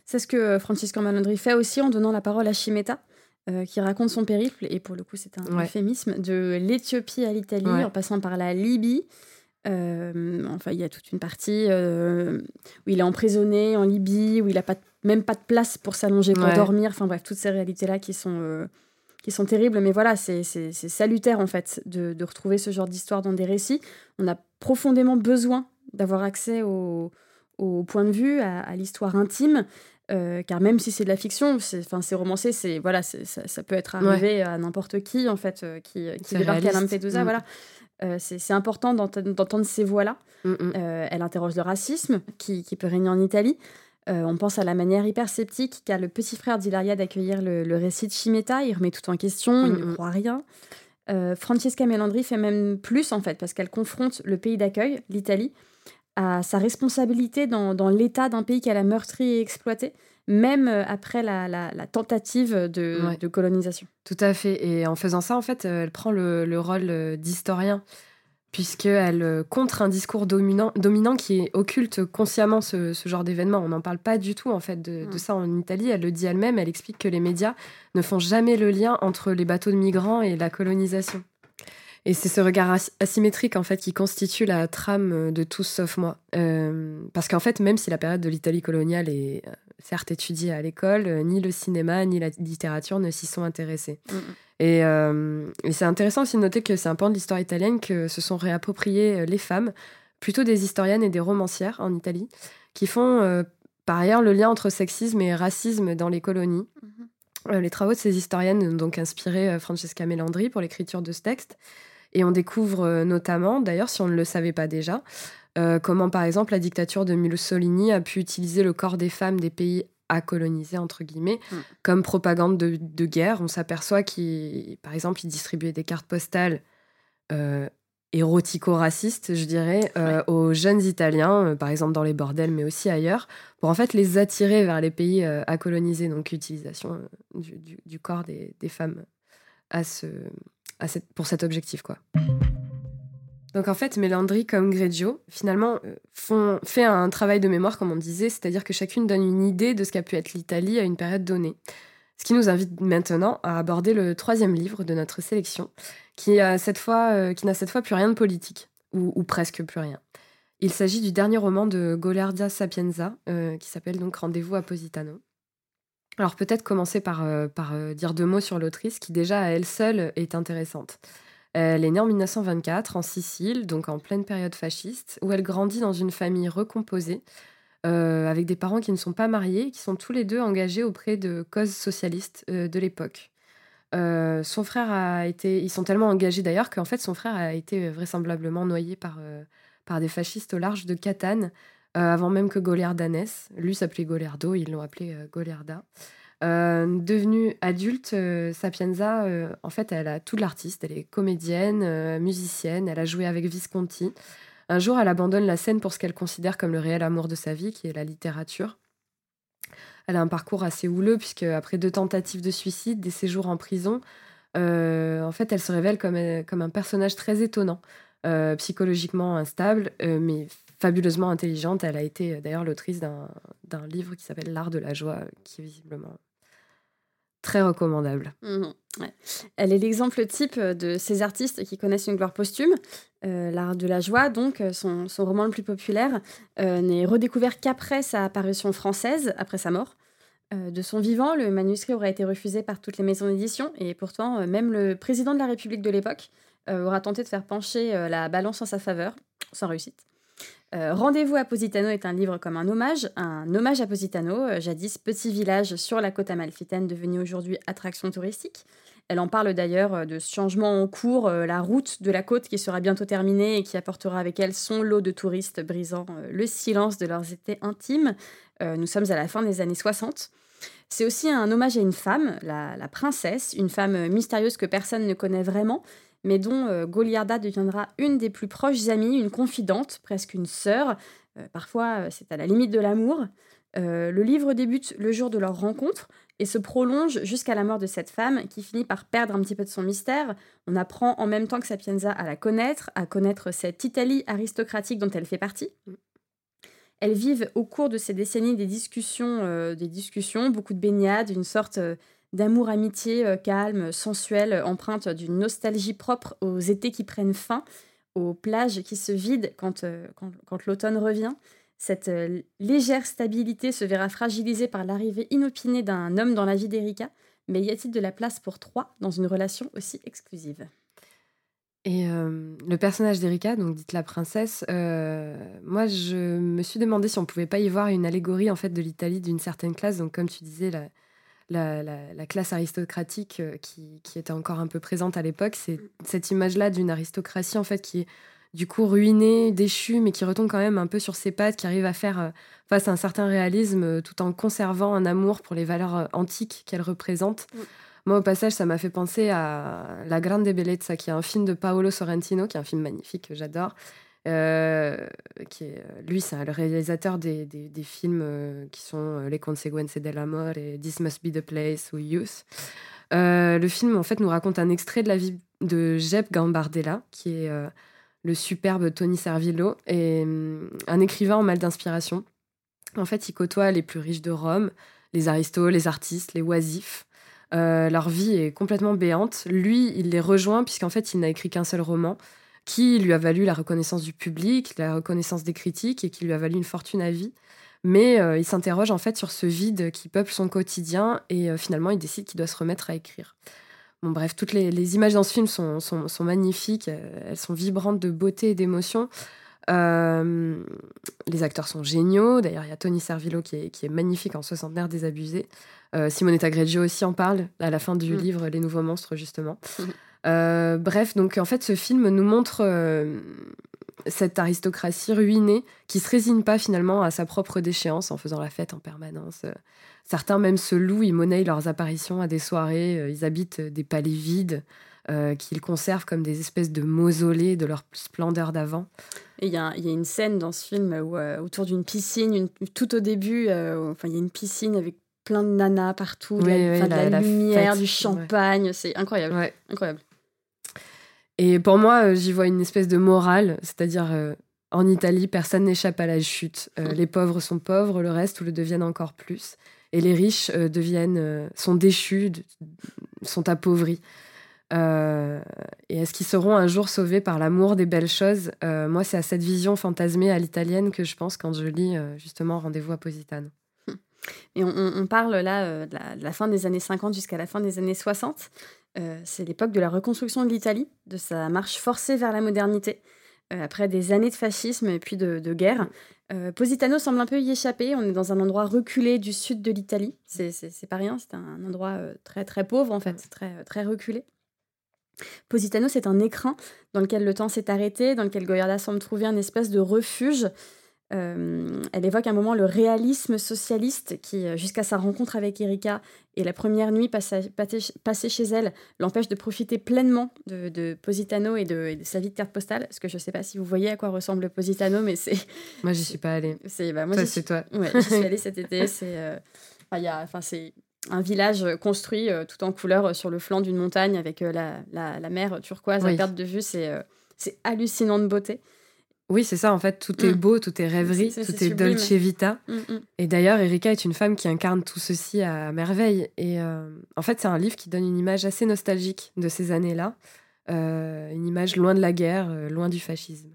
C'est ce que Francisco Malandri fait aussi en donnant la parole à Chimeta, qui raconte son périple, et pour le coup c'est un euphémisme, de l'Éthiopie à l'Italie, en passant par la Libye, euh, enfin, il y a toute une partie euh, où il est emprisonné en Libye, où il n'a pas, même pas de place pour s'allonger, pour dormir. Enfin bref, toutes ces réalités-là qui sont, euh, qui sont terribles. Mais voilà, c'est salutaire en fait de, de retrouver ce genre d'histoire dans des récits. On a profondément besoin d'avoir accès au, au, point de vue, à, l'histoire intime. Car même si c'est de la fiction, c'est romancé, c'est voilà, ça, ça, peut être arrivé à n'importe qui en fait, qui, qui débarque à Lampedusa, mm. voilà. Euh, c'est important d'entendre ces voix-là. Mm, mm. Euh, elle interroge le racisme qui, peut régner en Italie. Euh, on pense à la manière hyper sceptique qu'a le petit frère d'Hilaria d'accueillir le, récit de Chimeta. Il remet tout en question, il ne croit rien. Francesca Melandri fait même plus, en fait, parce qu'elle confronte le pays d'accueil, l'Italie, à sa responsabilité dans, dans l'état d'un pays qu'elle a meurtri et exploité même euh, après la, tentative de, colonisation. Tout à fait. Et en faisant ça, en fait, elle prend le, rôle euh, d'historien, puisqu'elle euh, contre un discours dominant, dominant qui occulte consciemment ce, genre d'événement. On n'en parle pas du tout, en fait, de, de, mm. ça en Italie. Elle le dit elle-même, elle explique que les médias ne font jamais le lien entre les bateaux de migrants et la colonisation. Et c'est ce regard asymétrique en fait qui constitue la trame de Tous sauf moi. Euh, parce qu'en fait, même si la période de l'Italie coloniale est euh, certes étudiée à l'école, euh, ni le cinéma ni la littérature ne s'y sont intéressés. Mm, mm. Et, et c'est intéressant aussi de noter que c'est un pan de l'histoire italienne que se sont réappropriés les femmes, plutôt des historiennes et des romancières en Italie, qui font par ailleurs le lien entre sexisme et racisme dans les colonies. Mm-hmm. Les travaux de ces historiennes ont donc inspiré Francesca Melandri pour l'écriture de ce texte. Et on découvre euh, notamment, d'ailleurs si on ne le savait pas déjà, euh, comment par exemple la dictature de Mussolini a pu utiliser le corps des femmes des pays à coloniser, entre guillemets, mm. comme propagande de, guerre. On s'aperçoit qu'il, par exemple, il distribuait des cartes postales euh, érotico-racistes, je dirais, aux jeunes Italiens, par exemple dans les bordels, mais aussi ailleurs, pour en fait les attirer vers les pays à coloniser. Donc, utilisation du, corps des, des, femmes à ce, pour cet objectif. quoi. Donc en fait, Mélandry comme Greggio, finalement, euh, font, fait un travail de mémoire, comme on disait, c'est-à-dire que chacune donne une idée de ce qu'a pu être l'Italie à une période donnée. Ce qui nous invite maintenant à aborder le troisième livre de notre sélection, qui, euh, n'a cette fois plus rien de politique, ou, presque plus rien. Il s'agit du dernier roman de Goliardia Sapienza, euh, qui s'appelle donc Rendez-vous à Positano. Alors peut-être commencer par, par euh, dire deux mots sur l'autrice qui déjà à elle seule est intéressante. Elle est née en 1924 en Sicile, donc en pleine période fasciste, où elle grandit dans une famille recomposée, euh, avec des parents qui ne sont pas mariés, qui sont tous les deux engagés auprès de causes socialistes de l'époque. son frère a été, ils sont tellement engagés d'ailleurs qu'en fait son frère a été vraisemblablement noyé par, par des fascistes au large de Catane, euh, avant même que Goliarda naisse. Lui s'appelait Goliardo, ils l'ont appelé euh. Euh, devenue adulte, Sapienza, en fait, elle a tout l'artiste. Elle est comédienne, musicienne, elle a joué avec Visconti. Un jour, elle abandonne la scène pour ce qu'elle considère comme le réel amour de sa vie, qui est la littérature. Elle a un parcours assez houleux, puisque après deux tentatives de suicide, des séjours en prison, en fait, elle se révèle comme, comme un personnage très étonnant, psychologiquement instable, mais fabuleusement intelligente. Elle a été euh, d'ailleurs l'autrice d'un livre qui s'appelle L'art de la joie, qui visiblement très recommandable. Mmh Elle est l'exemple type de ces artistes qui connaissent une gloire posthume. Euh, L'art de la joie, donc, euh, son, son, roman le plus populaire, n'est redécouvert qu'après sa parution française, après sa mort. de son vivant, le manuscrit aura été refusé par toutes les maisons d'édition et pourtant, même le président de la République de l'époque aura tenté de faire pencher la balance en sa faveur, sans réussite. Euh, Rendez-vous à Positano est un livre comme un hommage, un hommage à Positano, euh, jadis petit village sur la côte amalfitaine devenu aujourd'hui attraction touristique. Elle en parle d'ailleurs euh, de ce changement en cours, la route de la côte qui sera bientôt terminée et qui apportera avec elle son lot de touristes brisant le silence de leurs étés intimes. nous sommes à la fin des années 60. C'est aussi un hommage à une femme, la princesse, une femme mystérieuse que personne ne connaît vraiment, mais dont euh, Goliarda deviendra une des plus proches amies, une confidente, presque une sœur. Euh, parfois, euh, c'est à la limite de l'amour. le livre débute le jour de leur rencontre et se prolonge jusqu'à la mort de cette femme qui finit par perdre un petit peu de son mystère. On apprend en même temps que Sapienza à la connaître, à connaître cette Italie aristocratique dont elle fait partie. Mm. Elles vivent au cours de ces décennies des discussions, euh, des discussions, beaucoup de baignades, une sorte euh, d'amour-amitié euh, calme, sensuelle, empreinte d'une nostalgie propre aux étés qui prennent fin, aux plages qui se vident quand, quand, l'automne revient. Cette légère stabilité se verra fragilisée par l'arrivée inopinée d'un homme dans la vie d'Erika, mais y a-t-il de la place pour trois dans une relation aussi exclusive? Et le personnage d'Erika, donc dite la princesse, moi je me suis demandé si on pouvait pas y voir une allégorie en fait de l'Italie d'une certaine classe. Donc comme tu disais, la, la, classe aristocratique qui, qui, était encore un peu présente à l'époque, c'est cette image-là d'une aristocratie en fait qui est du coup ruinée, déchue, mais qui retombe quand même un peu sur ses pattes, qui arrive à faire face à un certain réalisme tout en conservant un amour pour les valeurs antiques qu'elle représente. Moi, au passage, ça m'a fait penser à La Grande Bellezza, qui est un film de Paolo Sorrentino, qui est un film magnifique que j'adore. Euh, qui est, lui, c'est le réalisateur des, des, films euh, qui sont euh, Les Conseguences dell'amore et This Must Be the Place ou Youth. le film, en fait, nous raconte un extrait de la vie de Jeb Gambardella, qui est le superbe Tony Servillo, et hum, un écrivain en mal d'inspiration. En fait, il côtoie les plus riches de Rome, les aristos, les artistes, les oisifs. Euh, leur vie est complètement béante. Lui, il les rejoint puisqu'en fait, il n'a écrit qu'un seul roman qui lui a valu la reconnaissance du public, la reconnaissance des critiques et qui lui a valu une fortune à vie. Mais euh, il s'interroge en fait sur ce vide qui peuple son quotidien et euh, finalement il décide qu'il doit se remettre à écrire. Bon bref, toutes les, images dans ce film sont, sont magnifiques, elles sont vibrantes de beauté et d'émotion. Euh, les acteurs sont géniaux. D'ailleurs, il y a Tony Servillo qui est, qui est magnifique en soixantenaire désabusé. Euh, Simonetta Greggio aussi en parle à la fin du mm. livre Les Nouveaux Monstres, justement. [laughs] Euh, bref, donc en fait, ce film nous montre euh, cette aristocratie ruinée qui se résigne pas finalement à sa propre déchéance en faisant la fête en permanence. Certains même se louent, ils monnaient leurs apparitions à des soirées, ils habitent des palais vides. Euh, qu'ils conservent comme des espèces de mausolées de leur splendeur d'avant. Et il y, a une scène dans ce film où, euh, autour d'une piscine, tout au début, euh, enfin il y a une piscine avec plein de nanas partout, de la, lumière, du champagne, c'est incroyable, incroyable. Et pour moi, j'y vois une espèce de morale, c'est-à-dire en Italie, personne n'échappe à la chute. Mm. Les pauvres sont pauvres, le reste ou le deviennent encore plus. Et les riches deviennent, sont déchus, sont appauvris. Euh, et est-ce qu'ils seront un jour sauvés par l'amour des belles choses? Euh, Moi, c'est à cette vision fantasmée à l'italienne que je pense quand je lis euh, justement Rendez-vous à Positano. Et on, parle là de la, fin des années 50 jusqu'à la fin des années 60. c'est l'époque de la reconstruction de l'Italie, de sa marche forcée vers la modernité, après des années de fascisme et puis de, de guerre. Positano semble un peu y échapper. On est dans un endroit reculé du sud de l'Italie. C'est pas rien, c'est un endroit très très pauvre en fait, très, très reculé. Positano, c'est un écrin dans lequel le temps s'est arrêté, dans lequel Goyarda semble trouver un espèce de refuge. Euh, elle évoque un moment le réalisme socialiste qui, euh, jusqu'à sa rencontre avec Erika et la première nuit passée, chez elle, l'empêche de profiter pleinement de, Positano et de, sa vie de carte postale. Parce que je ne sais pas si vous voyez à quoi ressemble Positano, mais c'est. Moi, j'y suis pas allée. C'est bah, moi, c'est toi. Ouais, j'y suis [laughs] allée cet été. C'est. Euh, enfin, c'est un village construit euh, tout en couleur euh, sur le flanc d'une montagne avec euh, la, mer turquoise à perte de vue. C'est c'est hallucinant de beauté. Oui, c'est ça, en fait, tout est mm. beau, tout est rêverie, tout est, dolce vita. Mm, mm. Et d'ailleurs, Erika est une femme qui incarne tout ceci à merveille. Et en fait, c'est un livre qui donne une image assez nostalgique de ces années-là. une image loin de la guerre, loin du fascisme.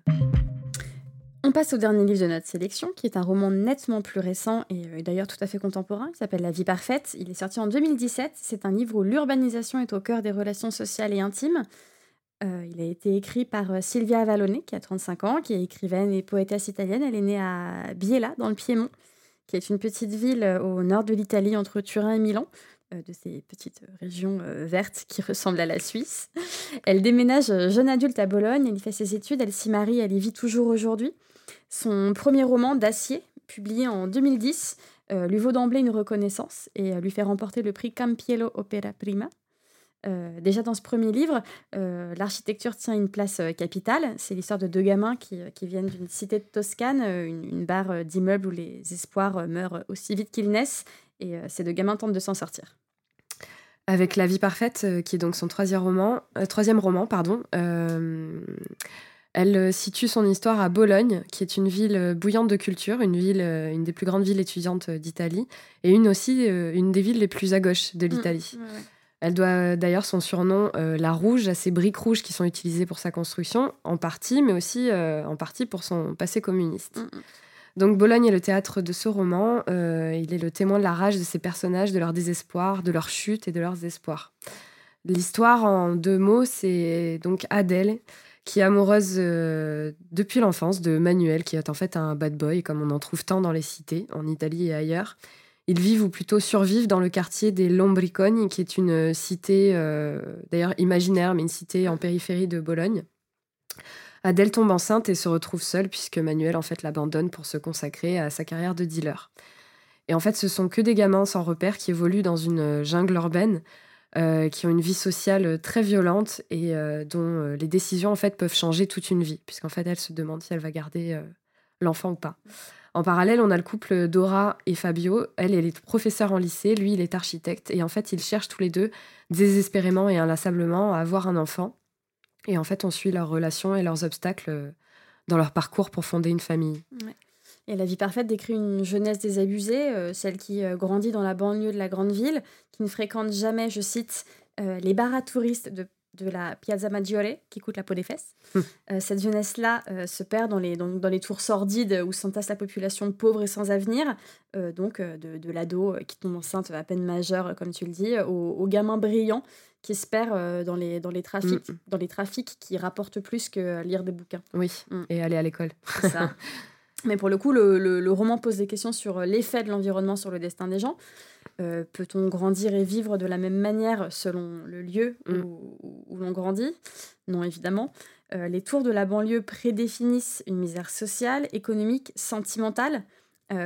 On passe au dernier livre de notre sélection, qui est un roman nettement plus récent et euh, d'ailleurs tout à fait contemporain, qui s'appelle La vie parfaite. Il est sorti en 2017. C'est un livre où l'urbanisation est au cœur des relations sociales et intimes. Euh, il a été écrit par euh, Silvia Avalone, qui a 35 ans, qui est écrivaine et poétesse italienne. Elle est née à Biella, dans le Piémont, qui est une petite ville au nord de l'Italie, entre Turin et Milan de ces petites régions vertes qui [laughs] ressemblent à la Suisse. Elle déménage jeune adulte à Bologne, elle y fait ses études, elle s'y marie, elle y vit toujours aujourd'hui. Son premier roman, D'acier, publié en 2010, euh, lui vaut d'emblée une reconnaissance et euh, lui fait remporter le prix Campiello Opera Prima. déjà dans ce premier livre, l'architecture tient une place capitale. C'est l'histoire de deux gamins qui, viennent d'une cité de Toscane, une, une barre d'immeubles où les espoirs meurent aussi vite qu'ils naissent. Et ces deux gamins tentent de s'en sortir. Avec La vie parfaite, qui est donc son troisième roman, troisième roman pardon, elle euh, situe son histoire à Bologne, qui est une ville euh, bouillante de culture, une ville, euh, une des plus grandes villes étudiantes d'Italie, et une aussi une des villes les plus à gauche de mmh, l'Italie. Elle doit d'ailleurs son surnom la Rouge à ces briques rouges qui sont utilisées pour sa construction, en partie, mais aussi en partie pour son passé communiste. Mmh, mmh. Donc Bologne est le théâtre de ce roman. il est le témoin de la rage de ses personnages, de leur désespoir, de leur chute et de leurs espoirs. L'histoire, en deux mots, c'est donc Adèle, qui est amoureuse euh, depuis l'enfance de Manuel, qui est en fait un bad boy, comme on en trouve tant dans les cités, en Italie et ailleurs. Ils vivent ou plutôt survivent dans le quartier des Lombriconi, qui est une cité, euh, d'ailleurs imaginaire, mais une cité en périphérie de Bologne. Adèle tombe enceinte et se retrouve seule puisque Manuel en fait l'abandonne pour se consacrer à sa carrière de dealer. Et en fait, ce sont que des gamins sans repère qui évoluent dans une jungle urbaine euh, qui ont une vie sociale très violente et euh, dont euh, les décisions en fait peuvent changer toute une vie, puisqu'en fait elle se demande si elle va garder l'enfant ou pas. En parallèle, on a le couple Dora et Fabio. Elle, elle est professeure en lycée, lui, il est architecte. Et en fait, ils cherchent tous les deux, désespérément et inlassablement, à avoir un enfant. Et en fait, on suit leurs relations et leurs obstacles dans leur parcours pour fonder une famille. Et La vie parfaite décrit une jeunesse désabusée, euh, celle qui euh, grandit dans la banlieue de la grande ville, qui ne fréquente jamais, je cite, euh, les bars à touristes de, de, la Piazza Maggiore, qui coûte la peau des fesses. Hum. cette jeunesse-là se perd dans les, dans, dans, les tours sordides où s'entasse la population pauvre et sans avenir, donc de, de l'ado qui tombe enceinte à peine majeure, comme tu le dis, au, au gamin brillant qui se perd dans, les, dans, les trafics, hum. dans les trafics qui rapportent plus que lire des bouquins. Oui, hum. et aller à l'école. C'est ça. [laughs] Mais pour le coup, le, roman pose des questions sur euh, l'effet de l'environnement sur le destin des gens. Euh, peut-on grandir et vivre de la même manière selon le lieu mm. où, l'on grandit? Non, évidemment. Euh, les tours de la banlieue prédéfinissent une misère sociale, économique, sentimentale,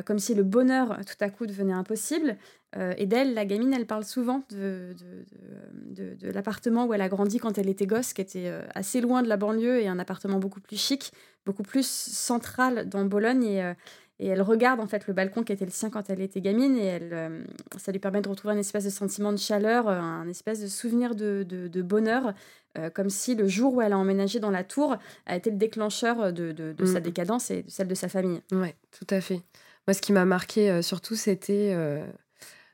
comme si le bonheur tout à coup devenait impossible. Et d'elle, la gamine, elle parle souvent de, de, de l'appartement où elle a grandi quand elle était gosse, qui était assez loin de la banlieue et un appartement beaucoup plus chic, beaucoup plus centrale dans Bologne et, euh, et, elle regarde en fait le balcon qui était le sien quand elle était gamine et elle, euh, ça lui permet de retrouver un espèce de sentiment de chaleur, euh, un espèce de souvenir de, de, bonheur, comme si le jour où elle a emménagé dans la tour a été le déclencheur de, sa mm. décadence et de celle de sa famille. Ouais, tout à fait. Moi, ce qui m'a marqué surtout, c'était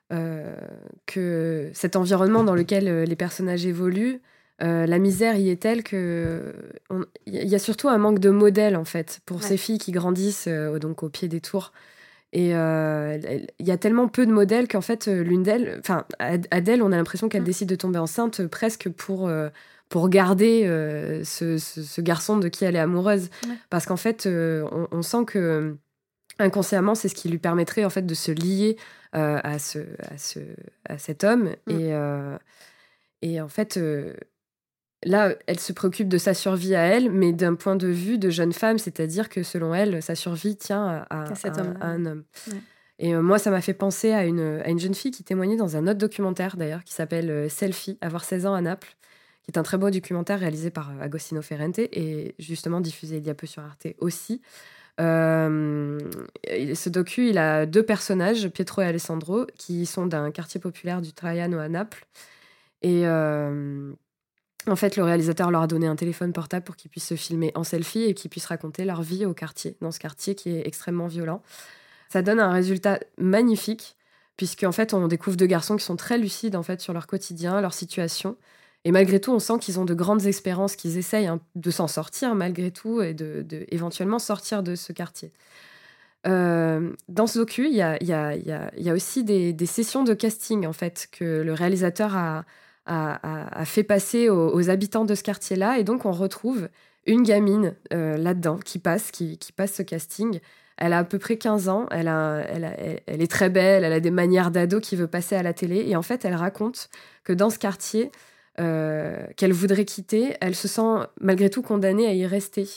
que cet environnement dans lequel les personnages évoluent, euh, la misère y est telle que il y a surtout un manque de modèles en fait pour ces filles qui grandissent euh, donc au pied des tours. Et euh, il y a tellement peu de modèles qu'en fait l'une d'elles, enfin Adèle, on a l'impression qu'elle mm. décide de tomber enceinte presque pour pour garder ce, garçon de qui elle est amoureuse, parce qu'en fait on, sent que inconsciemment c'est ce qui lui permettrait en fait de se lier à ce à ce à cet homme mm. et et en fait Là, elle se préoccupe de sa survie à elle, mais d'un point de vue de jeune femme, c'est-à-dire que selon elle, sa survie tient à, un homme. Et euh, moi, ça m'a fait penser à une, jeune fille qui témoignait dans un autre documentaire, d'ailleurs, qui s'appelle euh, Selfie, avoir 16 ans à Naples, qui est un très beau documentaire réalisé par euh, Agostino Ferrente et justement diffusé il y a peu sur Arte aussi. Ce docu, il a deux personnages, Pietro et Alessandro, qui sont d'un quartier populaire du Traiano à Naples. Et en fait, le réalisateur leur a donné un téléphone portable pour qu'ils puissent se filmer en selfie et qu'ils puissent raconter leur vie au quartier, dans ce quartier qui est extrêmement violent. Ça donne un résultat magnifique, puisqu'en fait, on découvre deux garçons qui sont très lucides en fait sur leur quotidien, leur situation. Et malgré tout, on sent qu'ils ont de grandes espérances, qu'ils essayent de s'en sortir malgré tout et de, éventuellement sortir de ce quartier. Euh, dans ce docu, il y a, aussi des, sessions de casting en fait que le réalisateur a, fait passer aux, habitants de ce quartier-là. Et donc, on retrouve une gamine euh, là-dedans qui passe, qui, passe ce casting. Elle a à peu près 15 ans, elle, elle, est très belle, elle a des manières d'ado qui veut passer à la télé. Et en fait, elle raconte que dans ce quartier qu'elle voudrait quitter, elle se sent malgré tout condamnée à y rester.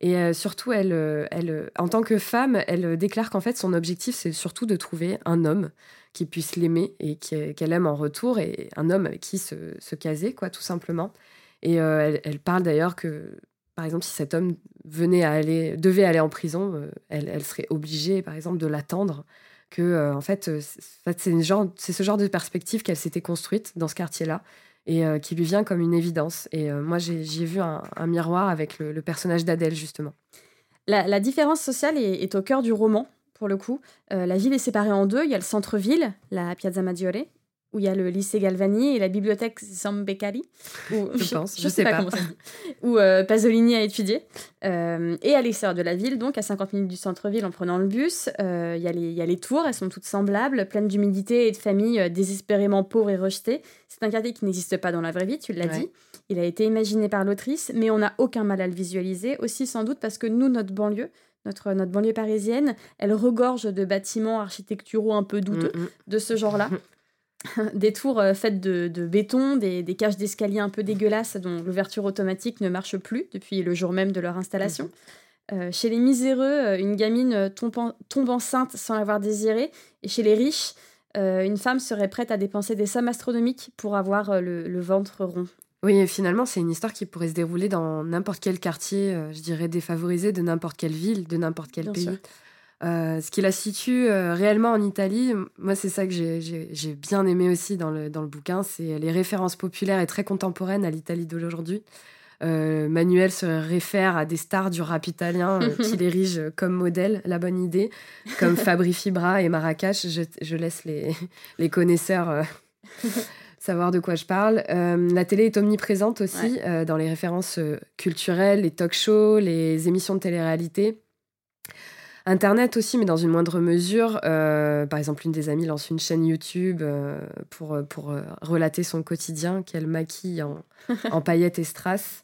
Et surtout, elle, elle, en tant que femme, elle déclare qu'en fait, son objectif, c'est surtout de trouver un homme qui puisse l'aimer et qu'elle aime en retour, et un homme avec qui se, caser, quoi, tout simplement. Et elle, parle d'ailleurs que, par exemple, si cet homme venait à aller, devait aller en prison, elle, serait obligée, par exemple, de l'attendre que euh, en fait, euh, c'est ce genre de perspective qu'elle s'était construite dans ce quartier-là et euh, qui lui vient comme une évidence. Et moi, j'y ai, vu un, miroir avec le, personnage d'Adèle, justement. La, différence sociale est, au cœur du roman, pour le coup. la ville est séparée en deux. Il y a le centre-ville, la Piazza Maggiore, où il y a le lycée Galvani et la bibliothèque Zambecari. [laughs] Où, je, pense, je, sais, pas, comment ça où euh, Pasolini a étudié. Euh, et à l'extérieur de la ville, donc à 50 minutes du centre-ville en prenant le bus, euh, il y, y, a les tours, elles sont toutes semblables, pleines d'humidité et de familles désespérément pauvres et rejetées. C'est un quartier qui n'existe pas dans la vraie vie, tu l'as dit. Il a été imaginé par l'autrice, mais on n'a aucun mal à le visualiser, aussi sans doute parce que nous, notre banlieue, notre, notre banlieue parisienne, elle regorge de bâtiments architecturaux un peu douteux mm, mm. de ce genre-là. [laughs] [laughs] des tours euh, faites de, béton, des, cages d'escalier un peu dégueulasses dont l'ouverture automatique ne marche plus depuis le jour même de leur installation. Mhm. Euh, chez les miséreux, euh, une gamine tombe, enceinte sans l'avoir désiré. Et chez les riches, une femme serait prête à dépenser des sommes astronomiques pour avoir le, ventre rond. Oui, finalement, c'est une histoire qui pourrait se dérouler dans n'importe quel quartier, je dirais défavorisé de n'importe quelle ville, de n'importe quel pays. Euh, ce qui la situe euh, réellement en Italie, moi c'est ça que j'ai bien aimé aussi dans le, dans le bouquin, c'est les références populaires et très contemporaines à l'Italie d'aujourd'hui. Euh, Manuel se réfère à des stars du rap italien [laughs] qu'il érige comme modèle, la bonne idée, comme Fabri Fibra et Marrakech. Je, je laisse les, les connaisseurs [laughs] savoir de quoi je parle. la télé est omniprésente aussi dans les références culturelles, les talk shows, les émissions de télé-réalité. Internet aussi, mais dans une moindre mesure. Euh, par exemple, une des amies lance une chaîne YouTube euh, pour, euh, pour relater son quotidien qu'elle maquille en, [laughs] en, paillettes et strass.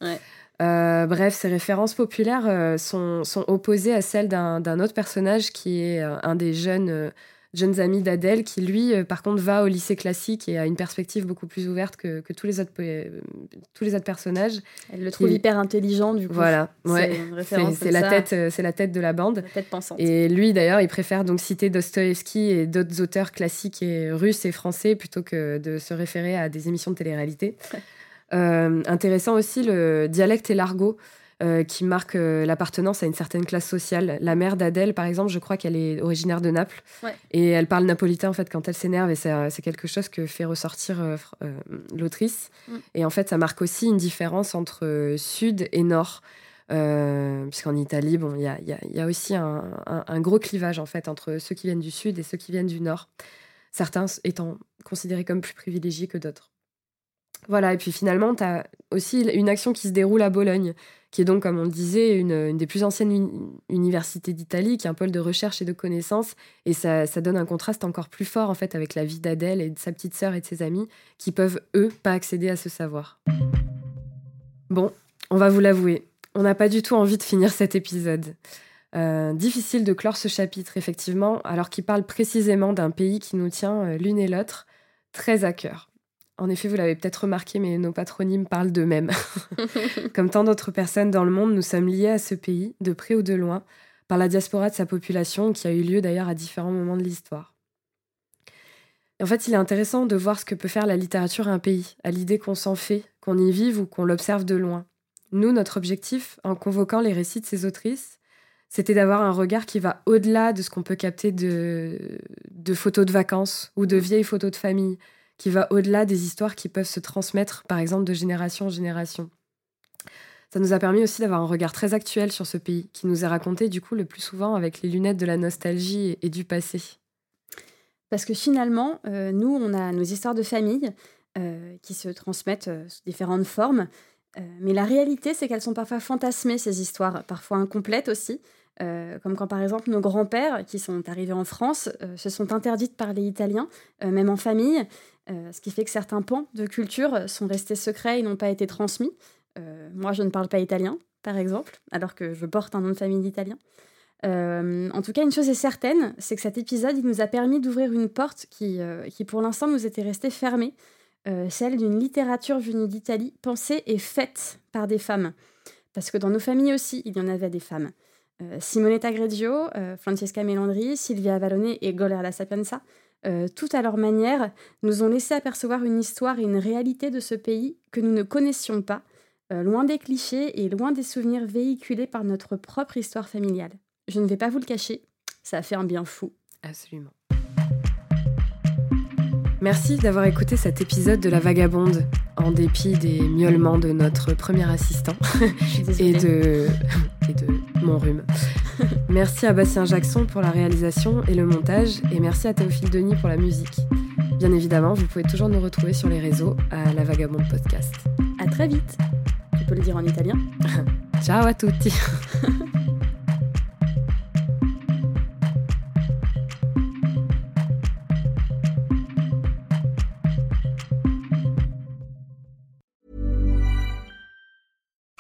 bref, ces références populaires sont, sont, opposées à celles d'un autre personnage qui est un des jeunes jeunes amis d'Adèle, qui lui, euh, par contre, va au lycée classique et a une perspective beaucoup plus ouverte que, que tous, les autres, euh, tous les autres personnages. Elle le trouve hyper intelligent, du coup. Voilà, ouais. c'est la, tête, euh, c'est la tête de la bande. La tête pensante. Et lui, d'ailleurs, il préfère donc citer Dostoevsky et d'autres auteurs classiques et russes et français plutôt que de se référer à des émissions de télé-réalité. intéressant aussi le dialecte et l'argot. Euh, qui marque euh, l'appartenance à une certaine classe sociale. La mère d'Adèle, par exemple, je crois qu'elle est originaire de Naples. Et elle parle napolitain, en fait, quand elle s'énerve. Et c'est euh, quelque chose que fait ressortir l'autrice. Mm. Et en fait, ça marque aussi une différence entre sud et nord. puisqu'en Italie, bon, il y a, y a, aussi un, un, gros clivage, en fait, entre ceux qui viennent du sud et ceux qui viennent du nord. Certains étant considérés comme plus privilégiés que d'autres. Voilà, et puis finalement, tu as aussi une action qui se déroule à Bologne, qui est donc, comme on le disait, une, des plus anciennes universités d'Italie, qui est un pôle de recherche et de connaissances. Et ça, donne un contraste encore plus fort, en fait, avec la vie d'Adèle et de sa petite sœur et de ses amis, qui peuvent, eux, pas accéder à ce savoir. Bon, on va vous l'avouer, on n'a pas du tout envie de finir cet épisode. Euh, difficile de clore ce chapitre, effectivement, alors qu'il parle précisément d'un pays qui nous tient euh, l'une et l'autre très à cœur. En effet, vous l'avez peut-être remarqué, mais nos patronymes parlent d'eux-mêmes. [laughs] [laughs] Comme tant d'autres personnes dans le monde, nous sommes liés à ce pays, de près ou de loin, par la diaspora de sa population, qui a eu lieu d'ailleurs à différents moments de l'histoire. En fait, il est intéressant de voir ce que peut faire la littérature à un pays, à l'idée qu'on s'en fait, qu'on y vive ou qu'on l'observe de loin. Nous, notre objectif, en convoquant les récits de ces autrices, c'était d'avoir un regard qui va au-delà de ce qu'on peut capter de, de photos de vacances ou de vieilles photos de famille, qui va au-delà des histoires qui peuvent se transmettre, par exemple, de génération en génération. Ça nous a permis aussi d'avoir un regard très actuel sur ce pays, qui nous est raconté du coup le plus souvent avec les lunettes de la nostalgie et, du passé. Parce que finalement, euh, nous, on a nos histoires de famille euh, qui se transmettent euh, sous différentes formes, mais la réalité, c'est qu'elles sont parfois fantasmées, ces histoires, parfois incomplètes aussi. comme quand par exemple nos grands-pères qui sont arrivés en France se sont interdits de parler italien, même en famille, ce qui fait que certains pans de culture sont restés secrets et n'ont pas été transmis. Euh, moi, je ne parle pas italien, par exemple, alors que je porte un nom de famille d'italien. Euh, en tout cas, une chose est certaine, c'est que cet épisode il nous a permis d'ouvrir une porte qui, qui pour l'instant, nous était restée fermée, celle d'une littérature venue d'Italie, pensée et faite par des femmes. parce que dans nos familles aussi, il y en avait des femmes. Euh, Simonetta Greggio, euh, Francesca Melandri, Silvia Avalone et Goler La Sapienza, euh, tout à leur manière, nous ont laissé apercevoir une histoire et une réalité de ce pays que nous ne connaissions pas, loin des clichés et loin des souvenirs véhiculés par notre propre histoire familiale. Je ne vais pas vous le cacher, ça a fait un bien fou. Absolument. Merci d'avoir écouté cet épisode de La Vagabonde, en dépit des miaulements de notre premier assistant [laughs] [laughs] et, de... [laughs] et de mon rhume. [laughs] Merci à Bastien Jackson pour la réalisation et le montage, et merci à Théophile Denis pour la musique. Bien évidemment, vous pouvez toujours nous retrouver sur les réseaux à La Vagabonde Podcast. À très vite. Tu peux le dire en italien [laughs] Ciao à tutti. [laughs]